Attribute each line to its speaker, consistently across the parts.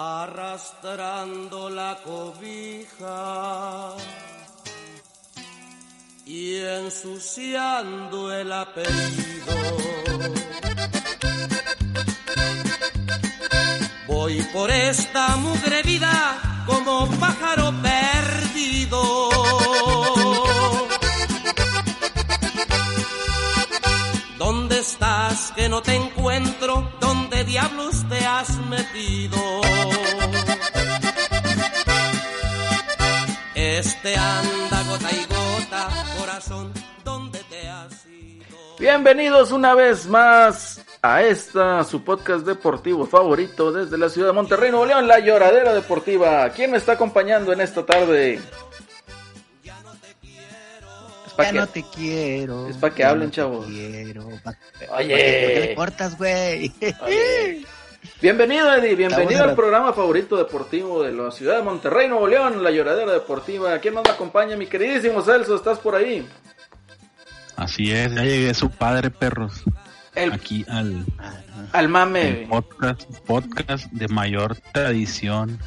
Speaker 1: arrastrando la cobija y ensuciando el apellido. Voy por esta mugre vida como pájaro perdido. ¿Dónde estás que no te encuentro? ¿Dónde diablos te has metido? Este anda gota y gota, corazón, ¿dónde te has ido?
Speaker 2: Bienvenidos una vez más a esta, su podcast deportivo favorito desde la ciudad de Monterrey, Nuevo León, La Lloradera Deportiva. ¿Quién me está acompañando en esta tarde? Es pa'
Speaker 3: Ya
Speaker 2: que-
Speaker 3: no te quiero.
Speaker 2: es pa' que hablen,
Speaker 3: no
Speaker 2: chavos.
Speaker 3: quiero. Pa-
Speaker 2: Oye.
Speaker 3: ¿Por qué le cortas, güey?
Speaker 2: Bienvenido, Eddie. Bienvenido al programa favorito deportivo de la ciudad de Monterrey, Nuevo León, La Lloradera Deportiva. ¿Quién más me acompaña? Mi queridísimo Celso, ¿estás por ahí?
Speaker 4: Así es, ya llegué su padre, perros.
Speaker 2: El,
Speaker 4: Aquí al,
Speaker 2: al
Speaker 4: al
Speaker 2: mame.
Speaker 4: podcast, podcast de mayor tradición,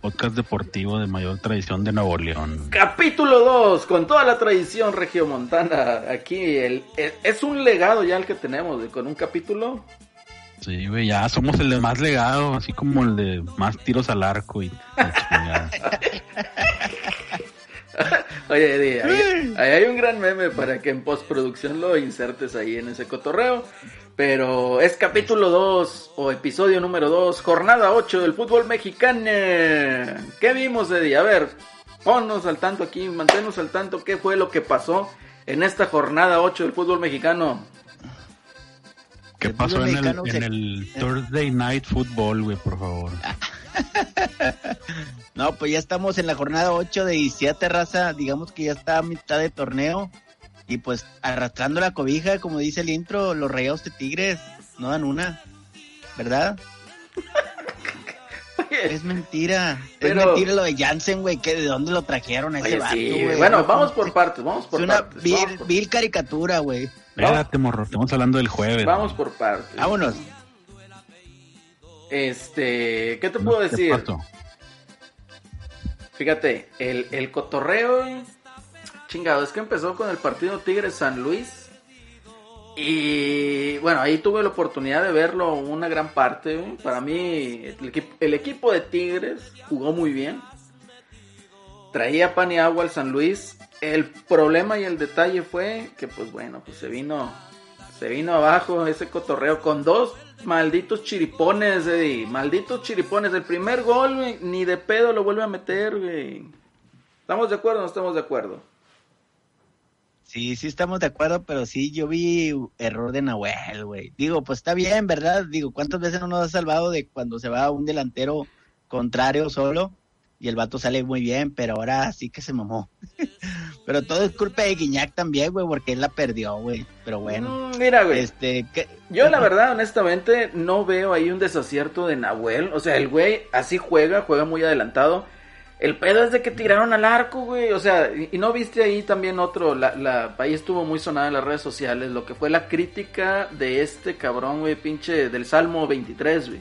Speaker 4: podcast deportivo de mayor tradición de Nuevo León.
Speaker 2: Capítulo 2, con toda la tradición regiomontana. Aquí el, el- es un legado ya el que tenemos, con un capítulo.
Speaker 4: Sí, güey, ya somos el de más legado, así como el de más tiros al arco y la chingada.
Speaker 2: Oye, Eddie, ahí, ahí hay un gran meme para que en postproducción lo insertes ahí en ese cotorreo. Pero es capítulo 2 o episodio número 2, jornada 8 del fútbol mexicano. ¿Qué vimos, Eddie? A ver, ponnos al tanto aquí, manténnos al tanto qué fue lo que pasó en esta jornada 8 del fútbol mexicano.
Speaker 4: ¿Qué pasó en el Thursday Night Football, güey, por favor?
Speaker 3: No, pues ya estamos en la jornada 8 de 17 raza. Digamos que ya está a mitad de torneo. Y pues arrastrando la cobija, como dice el intro, los rayados de Tigres no dan una. ¿Verdad? Es mentira.
Speaker 2: Pero-
Speaker 3: Es mentira lo de Jansen, güey. que ¿De dónde lo trajeron a ese
Speaker 2: oye,
Speaker 3: vato,
Speaker 2: sí,
Speaker 3: güey?
Speaker 2: bueno,
Speaker 3: No,
Speaker 2: vamos
Speaker 3: ¿cómo
Speaker 2: por partes, vamos
Speaker 3: Es
Speaker 2: por
Speaker 3: una
Speaker 2: partes.
Speaker 3: vil,
Speaker 2: vamos por-
Speaker 3: vil caricatura, güey.
Speaker 4: Espérate, morro, estamos hablando del jueves.
Speaker 2: Vamos por partes.
Speaker 3: Vámonos.
Speaker 2: Este, ¿qué te puedo
Speaker 4: ¿Qué
Speaker 2: decir?
Speaker 4: pasó?
Speaker 2: Fíjate, el, el cotorreo, chingado, es que empezó con el partido Tigres San Luis. Y bueno, ahí tuve la oportunidad de verlo una gran parte. Para mí, el, equi- el equipo de Tigres jugó muy bien. Traía pan y agua al San Luis. El problema y el detalle fue que, pues bueno, pues se vino, se vino abajo ese cotorreo con dos malditos chiripones, Eddie. Malditos chiripones. El primer gol, ni de pedo lo vuelve a meter, güey. ¿Estamos de acuerdo o no estamos de acuerdo?
Speaker 3: Sí, sí estamos de acuerdo, pero sí, yo vi error de Nahuel, güey. Digo, pues está bien, ¿verdad? Digo, ¿cuántas veces no nos ha salvado de cuando se va un delantero contrario solo y el vato sale muy bien, pero ahora sí que se mamó. pero todo es culpa de Guiñac también, güey, porque él la perdió, güey. Pero bueno,
Speaker 2: Mm, mira, güey.
Speaker 3: este, ¿qué?
Speaker 2: Yo la verdad, honestamente, no veo ahí un desacierto de Nahuel. O sea, el güey así juega, juega muy adelantado. El pedo es de que tiraron al arco, güey. O sea, y, y no viste ahí también otro, la, la, ahí estuvo muy sonada en las redes sociales, lo que fue la crítica de este cabrón, güey, pinche, del Salmo 23, güey.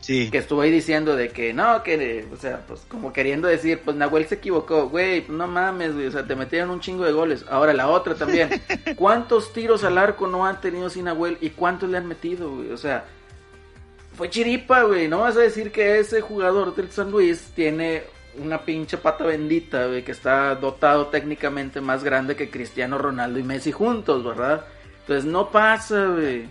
Speaker 3: Sí.
Speaker 2: Que estuvo ahí diciendo de que, no, que, o sea, pues como queriendo decir, pues Nahuel se equivocó, güey, no mames, güey, o sea, te metieron un chingo de goles. Ahora la otra también, ¿cuántos tiros al arco no han tenido sin Nahuel y cuántos le han metido, güey? O sea, fue chiripa, güey, no vas a decir que ese jugador del San Luis tiene una pinche pata bendita, güey, que está dotado técnicamente más grande que Cristiano Ronaldo y Messi juntos, ¿verdad? Entonces no pasa, güey.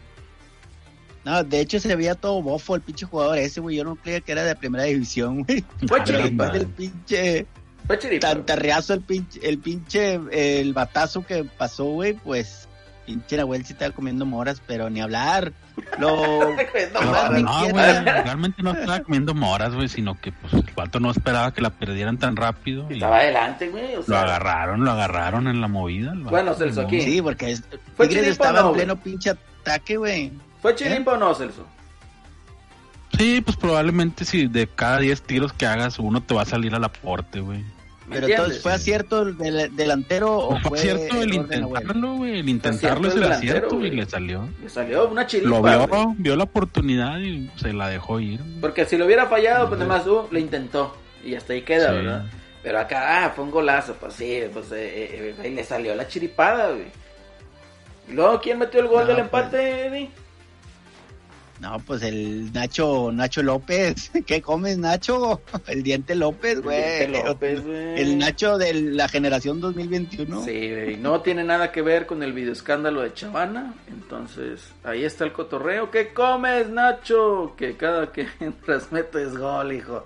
Speaker 3: No, de hecho se veía todo bofo el pinche jugador ese, güey. Yo no creía que era de primera división, güey.
Speaker 2: Fue chiripa.
Speaker 3: El pinche...
Speaker 2: fue chiripa.
Speaker 3: tan tarreazo el pinche, el pinche, el batazo que pasó, güey, pues, pinche Nahuel sí estaba comiendo moras, pero ni hablar. Lo,
Speaker 2: No
Speaker 4: No, güey, realmente no estaba comiendo moras, güey, sino que pues el vato no esperaba que la perdieran tan rápido y
Speaker 2: Estaba adelante, güey. O
Speaker 4: lo agarraron, lo agarraron en la movida.
Speaker 2: Bueno, Celso, aquí.
Speaker 3: Sí, porque es,
Speaker 2: ¿Fue
Speaker 3: estaba
Speaker 2: no,
Speaker 3: en pleno pinche ataque, güey.
Speaker 2: ¿Fue chiripa o no, Celso?
Speaker 4: Sí, pues probablemente si de cada 10 tiros que hagas, uno te va a salir al aporte, güey.
Speaker 2: ¿Me
Speaker 3: Pero entonces, ¿fue acierto el del- delantero o
Speaker 4: Fue
Speaker 3: fue
Speaker 4: cierto el intentarlo, güey. El intentarlo es
Speaker 2: acierto
Speaker 4: el acierto y le salió.
Speaker 2: Le salió una chiripa.
Speaker 4: Lo vio,
Speaker 2: güey.
Speaker 4: vio la oportunidad y se la dejó ir.
Speaker 2: Porque si lo hubiera fallado, pues además uh, lo intentó. Y hasta ahí queda,
Speaker 4: Sí.
Speaker 2: ¿verdad? Pero acá, ah, fue un golazo, pues sí, pues eh, eh, eh, le salió la chiripada, güey. Y luego, ¿quién metió el gol
Speaker 3: No,
Speaker 2: del
Speaker 3: pues.
Speaker 2: empate, Eddie?
Speaker 3: No, pues el Nacho, Nacho López. ¿Qué comes, Nacho? El Diente López, güey.
Speaker 2: Diente López, güey.
Speaker 3: El Nacho de la generación 2021.
Speaker 2: Sí, güey, no tiene nada que ver con el videoescándalo de Chavana. Entonces, ahí está el cotorreo. ¿Qué comes, Nacho? Que cada que entras metes gol, hijo.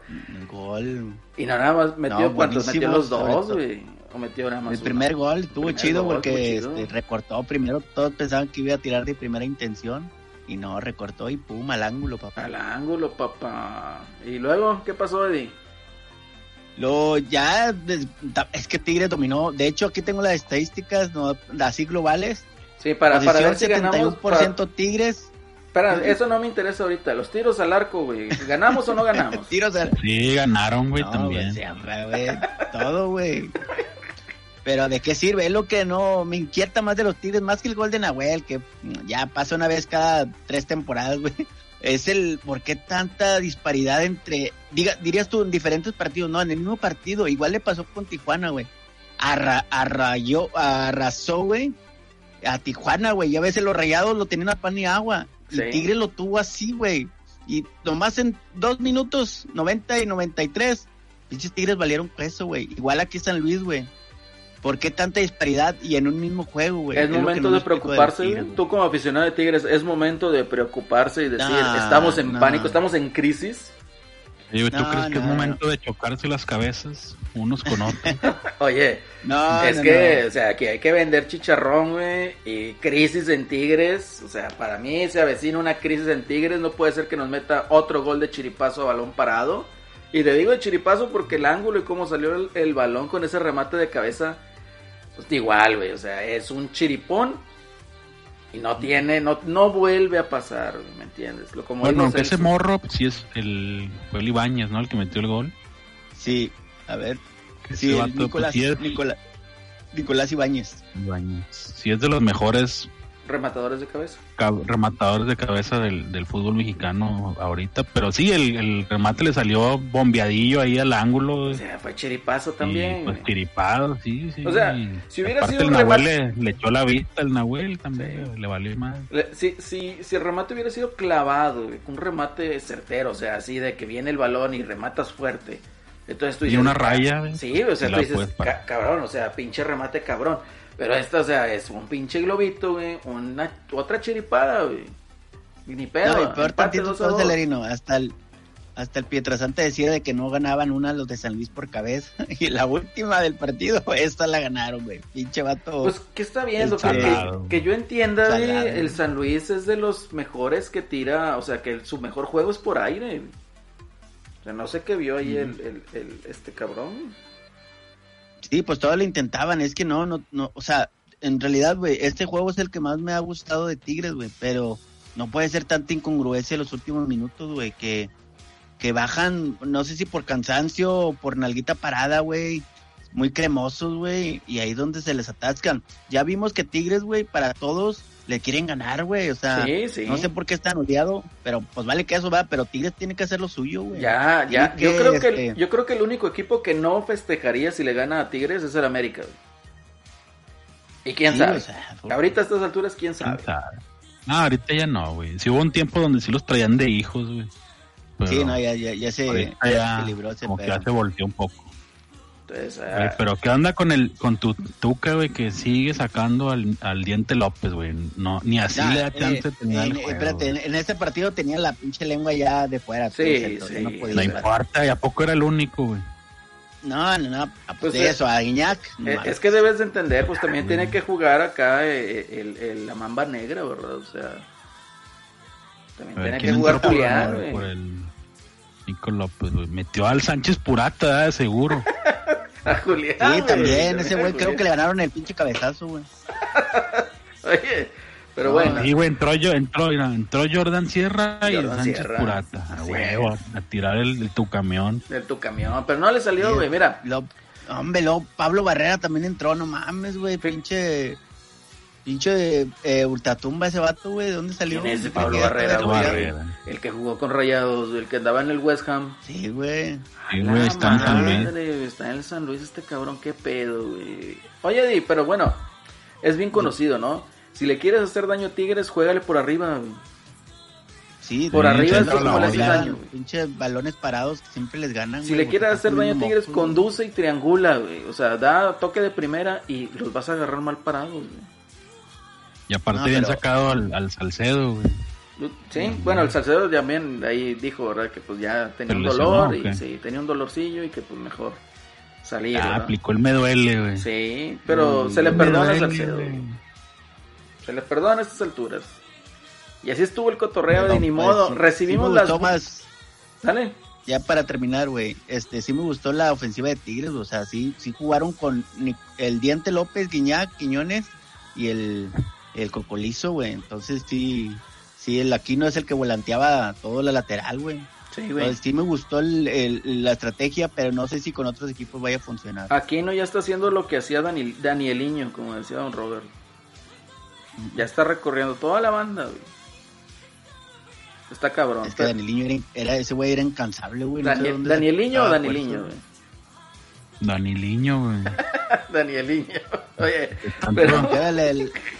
Speaker 3: Gol.
Speaker 2: Y nada más metió
Speaker 3: No,
Speaker 2: cuántos, metió los dos, güey. O metió nada más
Speaker 3: El
Speaker 2: uno?
Speaker 3: primer gol estuvo chido
Speaker 2: gol,
Speaker 3: porque
Speaker 2: chido.
Speaker 3: este, recortó primero. Todos pensaban que iba a tirar de primera intención. Y no, recortó y pum, al ángulo, papá.
Speaker 2: Al ángulo, papá. Y luego, ¿qué pasó, Eddie?
Speaker 3: Luego ya, es que Tigres dominó. De hecho, aquí tengo las estadísticas, no, así globales.
Speaker 2: Sí, para, para ver si
Speaker 3: Posición
Speaker 2: ganamos.
Speaker 3: 71%
Speaker 2: para-
Speaker 3: Tigres.
Speaker 2: Espera, eso no me interesa ahorita. Los tiros al arco, güey. ¿Ganamos o no ganamos?
Speaker 3: Tiros al-
Speaker 4: Sí, ganaron, güey,
Speaker 3: No,
Speaker 4: también.
Speaker 3: siempre, güey, todo, güey. Pero ¿de qué sirve? Es lo que no me inquieta más de los Tigres, más que el gol de Nahuel, que ya pasa una vez cada tres temporadas, güey. Es el por qué tanta disparidad entre, diga, dirías tú, en diferentes partidos, no, en el mismo partido, igual le pasó con Tijuana, güey. Arra, arrayó, arrasó, güey, a Tijuana, güey. Ya ves, los rayados lo tenían a pan y agua. Y
Speaker 2: Sí.
Speaker 3: Tigre lo tuvo así, güey. Y nomás en dos minutos, 90 y 93, pinches Tigres valieron peso, güey. Igual aquí San Luis, güey. ¿Por qué tanta disparidad y en un mismo juego, güey?
Speaker 2: es momento
Speaker 3: no
Speaker 2: de preocuparse. Tú como aficionado de Tigres, es momento de preocuparse y decir,
Speaker 3: No,
Speaker 2: estamos en
Speaker 3: no.
Speaker 2: pánico, estamos en crisis.
Speaker 4: Güey, ¿Tú
Speaker 3: No,
Speaker 4: crees que es
Speaker 3: no,
Speaker 4: momento de chocarse las cabezas unos con otros?
Speaker 2: Oye,
Speaker 3: No,
Speaker 2: es
Speaker 3: no,
Speaker 2: que,
Speaker 3: no.
Speaker 2: o sea, que hay que vender chicharrón, güey, y crisis en Tigres. O sea, para mí se avecina una crisis en Tigres. No puede ser que nos meta otro gol de chiripazo a balón parado. Y te digo de chiripazo porque el ángulo y cómo salió el, el balón con ese remate de cabeza, pues igual, güey. O sea, es un chiripón y no tiene, no, no vuelve a pasar, ¿me entiendes? Lo, como
Speaker 4: bueno, aunque ese morro, pues, sí es el. Fue el Ibáñez, ¿no? El que metió el gol.
Speaker 3: Sí, a ver. Sí, el
Speaker 4: vato, pues,
Speaker 3: Nicolás,
Speaker 4: sí es-
Speaker 3: Nicolás, Nicolás Ibáñez.
Speaker 4: Ibáñez. Sí es de los mejores
Speaker 2: Rematadores de cabeza.
Speaker 4: cab- rematadores de cabeza del, del fútbol mexicano ahorita. Pero sí, el, el remate le salió bombeadillo ahí al ángulo.
Speaker 2: O sea, fue chiripazo también,
Speaker 4: y, pues tiripado, sí, sí.
Speaker 2: O sea,
Speaker 4: y
Speaker 2: si hubiera sido
Speaker 4: el
Speaker 2: un
Speaker 4: Nahuel
Speaker 2: remate-
Speaker 4: le, le echó la vista, el Nahuel también, le valió más.
Speaker 2: Le- Si, si, si el remate hubiera sido clavado, un remate certero, o sea, así de que viene el balón y rematas fuerte. Entonces tú
Speaker 4: Y
Speaker 2: dices,
Speaker 4: una
Speaker 2: "Ca-
Speaker 4: raya, güey,
Speaker 2: Sí, o sea,
Speaker 4: y
Speaker 2: tú dices,
Speaker 4: puedes parar.
Speaker 2: "Ca- cabrón, o sea, pinche remate cabrón. Pero esta, o sea, es un pinche globito, güey, una, otra chiripada, güey. Y ni pedo.
Speaker 3: No, y peor tantito todo. Celerino, hasta el hasta el Pietrasante decía de que no ganaban una los de San Luis por cabeza y la última del partido esta la ganaron, güey. Pinche vato.
Speaker 2: Pues, ¿qué está viendo? Que, que yo entienda,
Speaker 3: Salado.
Speaker 2: el San Luis es de los mejores que tira, o sea, que su mejor juego es por aire. güey. O sea, no sé qué vio ahí el, el, el- este cabrón.
Speaker 3: Sí, pues todos lo intentaban, es que no, no, no, o sea, en realidad, güey, este juego es el que más me ha gustado de Tigres, güey, pero no puede ser tanta incongruencia en los últimos minutos, güey, que, que bajan, no sé si por cansancio o por nalguita parada, güey, muy cremosos, güey, y ahí donde se les atascan. Ya vimos que Tigres, güey, para todos le quieren ganar, güey, o sea,
Speaker 2: Sí, sí.
Speaker 3: no sé por qué están odiado, pero pues vale que eso va, pero Tigres tiene que hacer lo suyo, güey.
Speaker 2: Ya, ya.
Speaker 3: Tiene
Speaker 2: Yo creo que,
Speaker 3: este,
Speaker 2: el, yo creo que el único equipo que no festejaría si le gana a Tigres es el América. güey. ¿Y quién
Speaker 3: sí,
Speaker 2: sabe?
Speaker 3: o sea,
Speaker 2: Ahorita a estas alturas, ¿quién sabe?
Speaker 4: ¿Quién sabe? No, ahorita ya no, güey. Si hubo un tiempo donde sí los traían de hijos, güey.
Speaker 3: Sí, no, ya, ya, ya se, ya
Speaker 4: ya
Speaker 3: se libró ese
Speaker 4: como que ya se volteó un poco.
Speaker 2: Entonces, ah,
Speaker 4: pero ¿qué onda con el con tu tuca, güey, que sigue sacando al, al diente López, güey? No, ni así
Speaker 3: Ya,
Speaker 4: le da
Speaker 3: eh,
Speaker 4: chance de tener
Speaker 3: en,
Speaker 4: el juego.
Speaker 3: espérate, en, en este partido tenía la pinche lengua ya de fuera.
Speaker 2: Sí,
Speaker 3: pues,
Speaker 2: sí.
Speaker 3: No, podía
Speaker 4: No
Speaker 3: jugar.
Speaker 4: importa, ¿y a poco era el único, güey?
Speaker 3: no, no, no, ah,
Speaker 2: Pues,
Speaker 3: pues de
Speaker 2: eh,
Speaker 3: eso, a Iñak. no
Speaker 2: eh, es que debes de entender, pues también tiene que jugar acá eh, el, el- la mamba negra, ¿verdad? O sea, también
Speaker 4: ver,
Speaker 2: tiene
Speaker 4: ¿quién
Speaker 2: que jugar Julián,
Speaker 4: por el Nico López, güey? Metió al Sánchez Purata, ¿eh? seguro.
Speaker 2: A Julián.
Speaker 3: Sí,
Speaker 2: güey,
Speaker 3: también, ese güey creo que le ganaron el pinche cabezazo, güey.
Speaker 2: Oye, pero
Speaker 3: No,
Speaker 2: bueno.
Speaker 4: Sí, güey, entró, yo, entró, entró Jordan Sierra y el
Speaker 2: Jordan
Speaker 4: Sánchez
Speaker 2: Sierra.
Speaker 4: Purata. A huevo, a tirar el, el tu camión.
Speaker 2: De tu camión, pero no le salió,
Speaker 3: Sí.
Speaker 2: güey, mira.
Speaker 3: Lo- Hombre, luego Pablo Barrera también entró, no mames, güey, pinche... Pinche eh, Ultratumba ese vato, güey, ¿de dónde salió?
Speaker 2: ¿Quién es Pablo Barrera,
Speaker 3: era
Speaker 2: güey?
Speaker 4: Barrera.
Speaker 2: El que jugó con Rayados, el que andaba en el West Ham.
Speaker 3: Sí, güey.
Speaker 4: Sí, güey, está en San Luis.
Speaker 2: madre, Está en el San Luis este cabrón, qué pedo, güey. Oye, Di, pero bueno, es bien conocido, ¿no? Si le quieres hacer daño a Tigres, juégale por arriba, güey.
Speaker 3: Sí,
Speaker 2: Por arriba es como le
Speaker 3: balones,
Speaker 2: haces daño, güey.
Speaker 3: Pinches balones parados que siempre les ganan,
Speaker 2: Si le quieres hacer daño a Tigres, conduce y triangula, güey. O sea, da toque de primera y los vas a agarrar mal parados, güey.
Speaker 4: Y aparte
Speaker 3: No,
Speaker 4: habían
Speaker 3: pero-
Speaker 4: sacado al, al Salcedo, güey.
Speaker 2: Sí, bueno, el Salcedo también ahí dijo, ¿verdad? Que pues ya tenía
Speaker 4: ¿Se
Speaker 2: un dolor y sí, tenía un dolorcillo y que pues mejor salir,
Speaker 4: Ah,
Speaker 2: ¿verdad?
Speaker 4: aplicó el me duele, güey.
Speaker 2: Sí, pero se le perdona a
Speaker 4: duele,
Speaker 2: Salcedo.
Speaker 4: güey.
Speaker 2: Se le perdona a estas alturas. Y así estuvo el cotorreo de
Speaker 3: No,
Speaker 2: ni
Speaker 3: pues,
Speaker 2: modo.
Speaker 3: sí,
Speaker 2: Recibimos
Speaker 3: sí
Speaker 2: las...
Speaker 3: más,
Speaker 2: Dale.
Speaker 3: ya para terminar, güey, este, sí me gustó la ofensiva de Tigres, o sea, sí, sí jugaron con el Diente López, Guiñac, Quiñones y el, el Cocolizo, güey, entonces sí, sí, el Aquino es el que volanteaba todo la lateral, güey.
Speaker 2: Sí, güey.
Speaker 3: Sí me gustó el- el- la estrategia, pero no sé si con otros equipos vaya a funcionar.
Speaker 2: Aquino ya está haciendo lo que hacía Dani, Danieliño, como decía don Robert. Ya está recorriendo toda la banda, güey. Está cabrón.
Speaker 3: es que Daniliño era, era- ese güey era incansable, güey. no sé
Speaker 2: Daniel- ¿Danieliño o
Speaker 3: fuerza.
Speaker 2: güey?
Speaker 4: Daniliño, güey.
Speaker 2: Danieliño. Oye, pero...
Speaker 3: Ya le,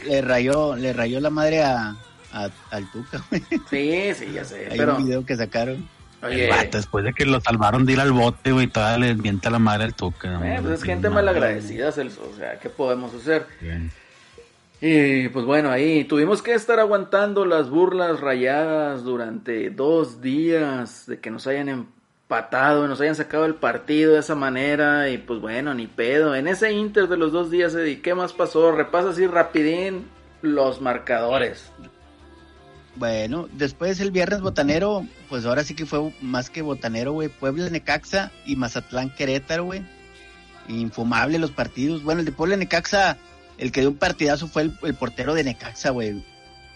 Speaker 3: le rayó, le rayó la madre a, a- al Tuca, güey.
Speaker 2: Sí, sí, ya sé.
Speaker 3: Hay
Speaker 2: Pero,
Speaker 3: un video que sacaron.
Speaker 2: oye,
Speaker 4: vato, después de que lo salvaron de ir al bote, güey, todavía le mienta la madre al toque.
Speaker 2: eh, pues es gente malagradecida, Celso. O sea, ¿qué podemos hacer?
Speaker 4: Güey.
Speaker 2: Y pues bueno, ahí tuvimos que estar aguantando las burlas rayadas durante dos días de que nos hayan empatado, nos hayan sacado el partido de esa manera y pues bueno, ni pedo. En ese inter de los dos días, Eddie, ¿qué más pasó? Repasa así rapidín los marcadores.
Speaker 3: Bueno, después el viernes botanero, pues ahora sí que fue más que botanero, güey. Puebla, Necaxa y Mazatlán, Querétaro, güey. Infumable los partidos. Bueno, el de Puebla, Necaxa, el que dio un partidazo fue el, el portero de Necaxa, güey.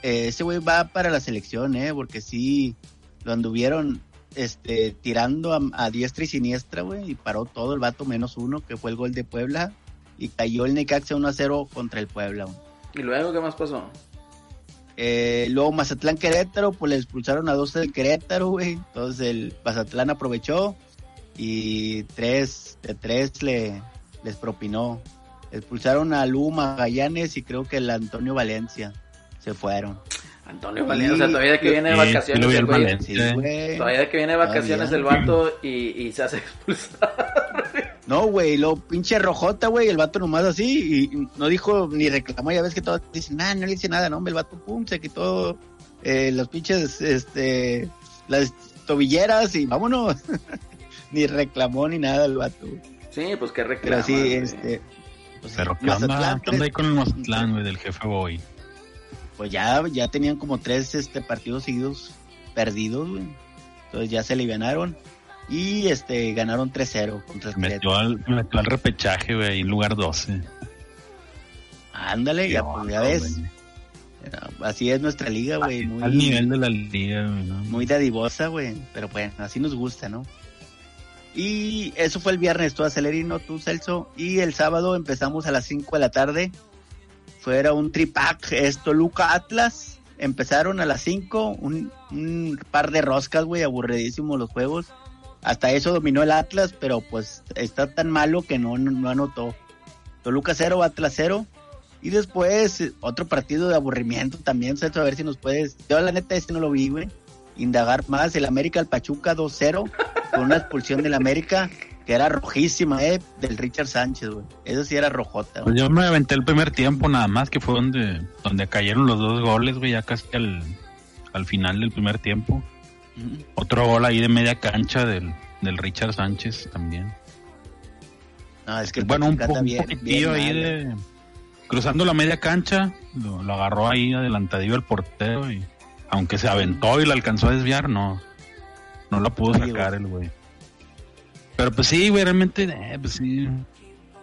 Speaker 3: Eh, ese güey va para la selección, eh, porque sí lo anduvieron este, tirando a, a diestra y siniestra, güey, y paró todo el vato menos uno, que fue el gol de Puebla, y cayó el Necaxa 1 a 0 contra el Puebla.
Speaker 2: ¿Y luego qué más pasó?
Speaker 3: Eh, luego Mazatlán Querétaro, pues le expulsaron a 12 del Querétaro, güey. Entonces el Mazatlán aprovechó y tres de tres le les propinó. Expulsaron a Lu Magallanes y creo que el Antonio Valencia se fueron.
Speaker 2: Antonio Valencia, o sea, todavía de que viene de
Speaker 4: sí
Speaker 2: vacaciones el güey.
Speaker 4: Valencia.
Speaker 3: Sí,
Speaker 4: Sí.
Speaker 3: güey.
Speaker 2: Todavía de que viene de vacaciones
Speaker 3: Todavía.
Speaker 2: el vato y, y se hace expulsar.
Speaker 3: No, güey, lo pinche rojota, güey, el vato nomás así y no dijo ni reclamó, ya ves que todos dicen, nah, no le hice nada, no, hombre, el vato, pum, se quitó eh, los pinches, este, las tobilleras y vámonos. ni reclamó ni nada el vato.
Speaker 2: Sí, pues qué
Speaker 3: Pero
Speaker 2: reclama.
Speaker 3: sí, este, pues,
Speaker 4: Pero ¿qué onda,
Speaker 3: Mazatlán,
Speaker 4: ¿qué onda ahí con el Mazatlán, güey, del jefe Boy?
Speaker 3: Pues ya, ya tenían como tres este partidos seguidos perdidos, güey. Entonces ya se alivianaron y este ganaron 3-0 contra el
Speaker 4: metió al, metió al repechaje, güey, en lugar 12.
Speaker 3: Ándale, ya, pues, ya ves. Así es nuestra liga, güey. Muy,
Speaker 4: Al nivel de la liga, güey, ¿no?
Speaker 3: muy dadivosa, güey. Pero bueno, así nos gusta, ¿no? Y eso fue el viernes, tú Acelerino, tú Celso. Y el sábado empezamos a las 5 de la tarde. Fuera un tripack, es Toluca Atlas. Empezaron a las 5, un, par de roscas, güey, aburridísimos los juegos. Hasta eso dominó el Atlas, pero pues está tan malo que no, no, no anotó. Toluca 0, Atlas 0. Y después otro partido de aburrimiento también, Celso, a ver si nos puedes... Yo la neta este no lo vi, güey. Indagar más, el América al Pachuca 2-0, con una expulsión del América que era rojísima, eh, del Richard Sánchez, güey. Eso sí era rojota,
Speaker 4: Pues
Speaker 3: güey.
Speaker 4: yo me aventé el primer tiempo nada más, que fue donde, donde cayeron los dos goles, güey, ya casi al, al final del primer tiempo. Otro gol ahí de media cancha del, del Richard Sánchez también.
Speaker 3: No, es que el
Speaker 4: bueno, un,
Speaker 3: Pachuca
Speaker 4: po-
Speaker 3: está
Speaker 4: un
Speaker 3: bien-
Speaker 4: poquitillo
Speaker 3: bien
Speaker 4: ahí
Speaker 3: mal,
Speaker 4: de... Cruzando la media cancha, lo, lo agarró ahí adelantadillo el portero y aunque se aventó y la alcanzó a desviar, no, no la pudo
Speaker 3: Oye,
Speaker 4: sacar el güey. Pero pues sí, güey, realmente, eh, pues sí,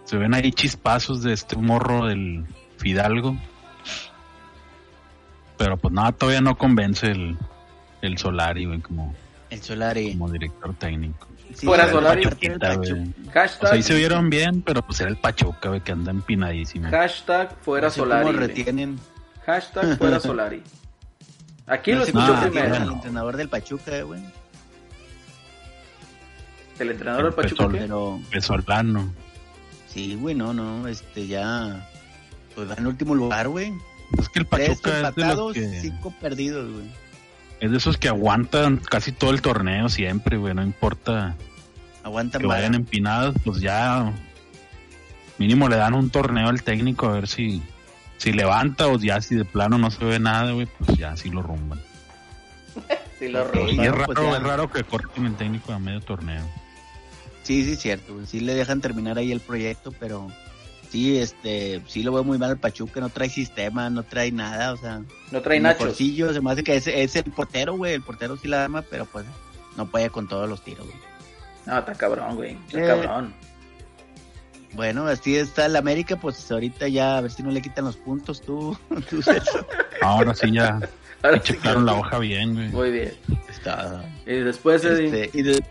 Speaker 4: se ven ahí chispazos de este morro del Fidalgo. Pero pues nada, todavía no convence el, el Solari, güey, como...
Speaker 3: El Solari.
Speaker 4: como director técnico.
Speaker 3: Sí,
Speaker 2: Fuera
Speaker 3: el
Speaker 2: Solari.
Speaker 3: El.
Speaker 4: O sea, ahí se vieron bien, pero pues era el Pachuca, güey, que anda empinadísimo.
Speaker 2: hashtag fuera
Speaker 3: No sé
Speaker 2: Solari.
Speaker 3: retienen.
Speaker 2: Hashtag fuera Solari. Aquí
Speaker 3: No
Speaker 2: lo
Speaker 3: retienen
Speaker 2: primero.
Speaker 3: al entrenador del Pachuca, güey.
Speaker 2: El entrenador del Pachuca.
Speaker 4: Pesolano.
Speaker 3: sí, güey, no, no, este ya. Pues va en último lugar, güey.
Speaker 4: Es que el
Speaker 3: Tres
Speaker 4: Pachuca es de, los que,
Speaker 3: cinco perdidos, güey.
Speaker 4: es de esos que aguantan casi todo el torneo siempre, güey. No importa
Speaker 3: Aguantan
Speaker 4: que vayan empinados, pues ya mínimo le dan un torneo al técnico a ver si si levanta o ya si de plano no se ve nada, güey, pues ya sí lo rumban.
Speaker 2: Sí, lo.
Speaker 4: Y
Speaker 3: bueno,
Speaker 4: es raro,
Speaker 3: pues ya.
Speaker 4: es raro que corten el técnico a medio torneo.
Speaker 3: Sí, sí, cierto. Sí le dejan terminar ahí el proyecto, pero sí, este, sí lo veo muy mal al Pachuca, no trae sistema, no trae nada, o sea,
Speaker 2: No trae
Speaker 3: mejorcillo, se me hace que es, es el portero, güey, el portero sí la arma, pero pues no puede con todos los tiros, güey.
Speaker 2: No, está cabrón, güey. Está
Speaker 3: Eh.
Speaker 2: cabrón.
Speaker 3: Bueno, así está el América, pues ahorita ya a ver si no le quitan los puntos tú.
Speaker 4: Ahora sí ya
Speaker 2: Ahora sí
Speaker 4: checaron
Speaker 2: que-
Speaker 4: la hoja bien, güey.
Speaker 2: Muy bien.
Speaker 3: Está.
Speaker 2: Y después,
Speaker 3: Este, y de-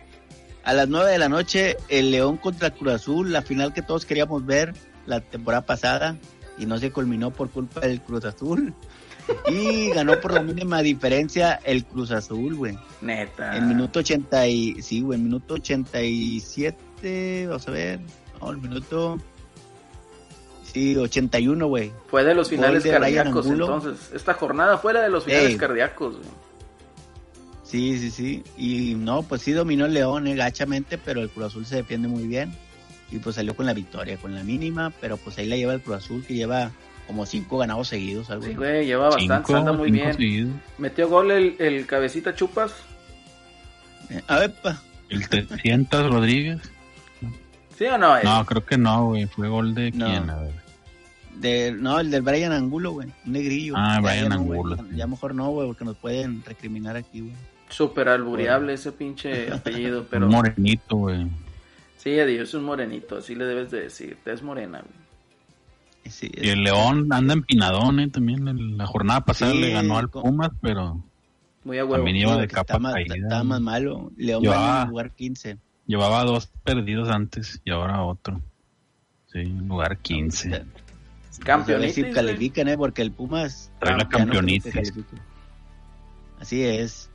Speaker 3: a las 9 de la noche, el León contra Cruz Azul, la final que todos queríamos ver la temporada pasada y no se culminó por culpa del Cruz Azul. Y ganó por la mínima diferencia el Cruz Azul, güey.
Speaker 2: neta.
Speaker 3: En minuto 80 y... Sí, güey, en minuto 87, vamos a ver. No, el minuto... Sí, 81, güey.
Speaker 2: Fue de los finales
Speaker 3: de
Speaker 2: cardíacos, entonces. Esta jornada fuera de los finales
Speaker 3: Ey.
Speaker 2: cardíacos, güey.
Speaker 3: Sí, sí, sí. Y no, pues sí dominó el León eh, gachamente, pero el Cruz Azul se defiende muy bien. Y pues salió con la victoria, con la mínima, pero pues ahí la lleva el Cruz Azul, que lleva como cinco ganados seguidos, algo
Speaker 2: Sí, güey, lleva bastante,
Speaker 4: Cinco,
Speaker 2: anda muy bien.
Speaker 4: seguidos.
Speaker 2: Metió gol el, el cabecita chupas.
Speaker 3: Eh, A ver, pa.
Speaker 4: El 300 Rodríguez.
Speaker 2: ¿Sí o no? Eddie?
Speaker 4: No, creo que no, güey. Fue gol de
Speaker 3: No.
Speaker 4: quién, a ver.
Speaker 3: De, no, el del Brian Angulo, güey. Un negrillo.
Speaker 4: Ah,
Speaker 3: Ya,
Speaker 4: Brian
Speaker 3: güey,
Speaker 4: Angulo.
Speaker 3: Ya, mejor no, güey, porque nos pueden recriminar aquí, güey.
Speaker 2: Súper albureable ese pinche apellido, pero...
Speaker 4: Morenito, güey.
Speaker 2: Sí, Eddie, es un morenito, así le debes de decir. Es morena, güey.
Speaker 3: Sí,
Speaker 4: Y el León anda empinadón, ¿eh? También en la jornada pasada
Speaker 3: Sí,
Speaker 4: le ganó al Pumas, pero
Speaker 2: Muy a huevo.
Speaker 4: también iba de capa
Speaker 3: está más,
Speaker 4: caída.
Speaker 3: está más malo. León va en lugar 15.
Speaker 4: Llevaba dos perdidos antes y ahora otro. Sí, lugar 15.
Speaker 3: A ver si
Speaker 2: Campeonitis, güey.
Speaker 3: califican, ¿eh? Porque el Pumas...
Speaker 4: Trae la
Speaker 3: no. Así es.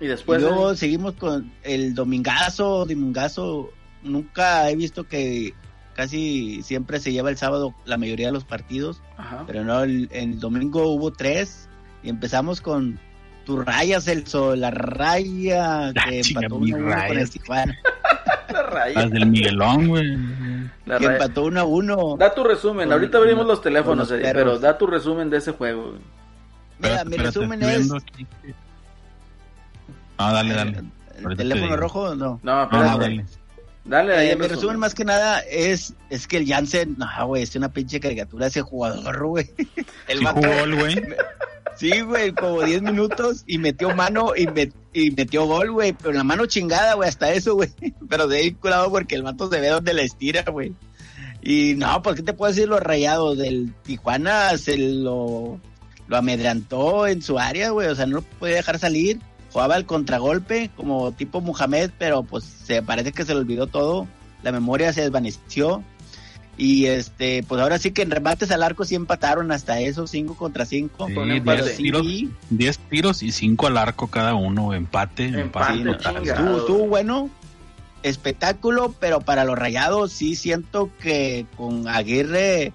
Speaker 2: Y después...
Speaker 3: y luego seguimos con el domingazo, domingazo. Nunca he visto que casi siempre se lleva el sábado la mayoría de los partidos,
Speaker 2: Ajá.
Speaker 3: pero no, el, el domingo hubo tres y empezamos con tu raya, Celso, la raya que
Speaker 4: Ah, chinga,
Speaker 3: empató
Speaker 4: mis
Speaker 3: 1 1 con el. Tijuana,
Speaker 2: La raya.
Speaker 4: Las del Miguelón, güey.
Speaker 2: La
Speaker 3: que
Speaker 2: raya.
Speaker 3: empató 1 1.
Speaker 2: Da tu resumen,
Speaker 3: Con-
Speaker 2: ahorita abrimos los teléfonos,
Speaker 3: los
Speaker 2: pero da tu resumen de ese juego. güey.
Speaker 3: Mira, mi resumen es
Speaker 4: aquí que- Ah, dale, dale.
Speaker 3: el teléfono rojo, no.
Speaker 2: No, espérate.
Speaker 4: no, dale.
Speaker 2: Dale ahí
Speaker 3: Eh,
Speaker 2: el
Speaker 3: mi resumen más que nada es, es que el Jansen, no, güey, es una pinche caricatura ese jugador, güey. El
Speaker 4: Sí jugó güey.
Speaker 3: Sí, güey, como 10 minutos y metió mano y, met- y metió gol, güey. Pero la mano chingada, güey, hasta eso, güey. Pero de ahí curado porque el vato se ve donde la estira, güey. Y no, pues, ¿qué te puedo decir? Los rayados del Tijuana se lo, lo amedrantó en su área, güey. O sea, no lo podía dejar salir. Jugaba al contragolpe como tipo Mohamed, pero pues se parece que se le olvidó todo. La memoria se desvaneció. Y este, pues ahora sí que en remates al arco sí empataron hasta eso, 5 contra 5.
Speaker 4: Sí,
Speaker 2: Con un
Speaker 4: diez
Speaker 2: empate.
Speaker 4: tiros,
Speaker 3: Sí,
Speaker 4: 10 tiros y 5 al arco cada uno. Empate,
Speaker 2: Empate,
Speaker 4: empate.
Speaker 3: Sí, no,
Speaker 2: chinga.
Speaker 3: estuvo, estuvo bueno, espectáculo, pero para los rayados sí siento que con Aguirre,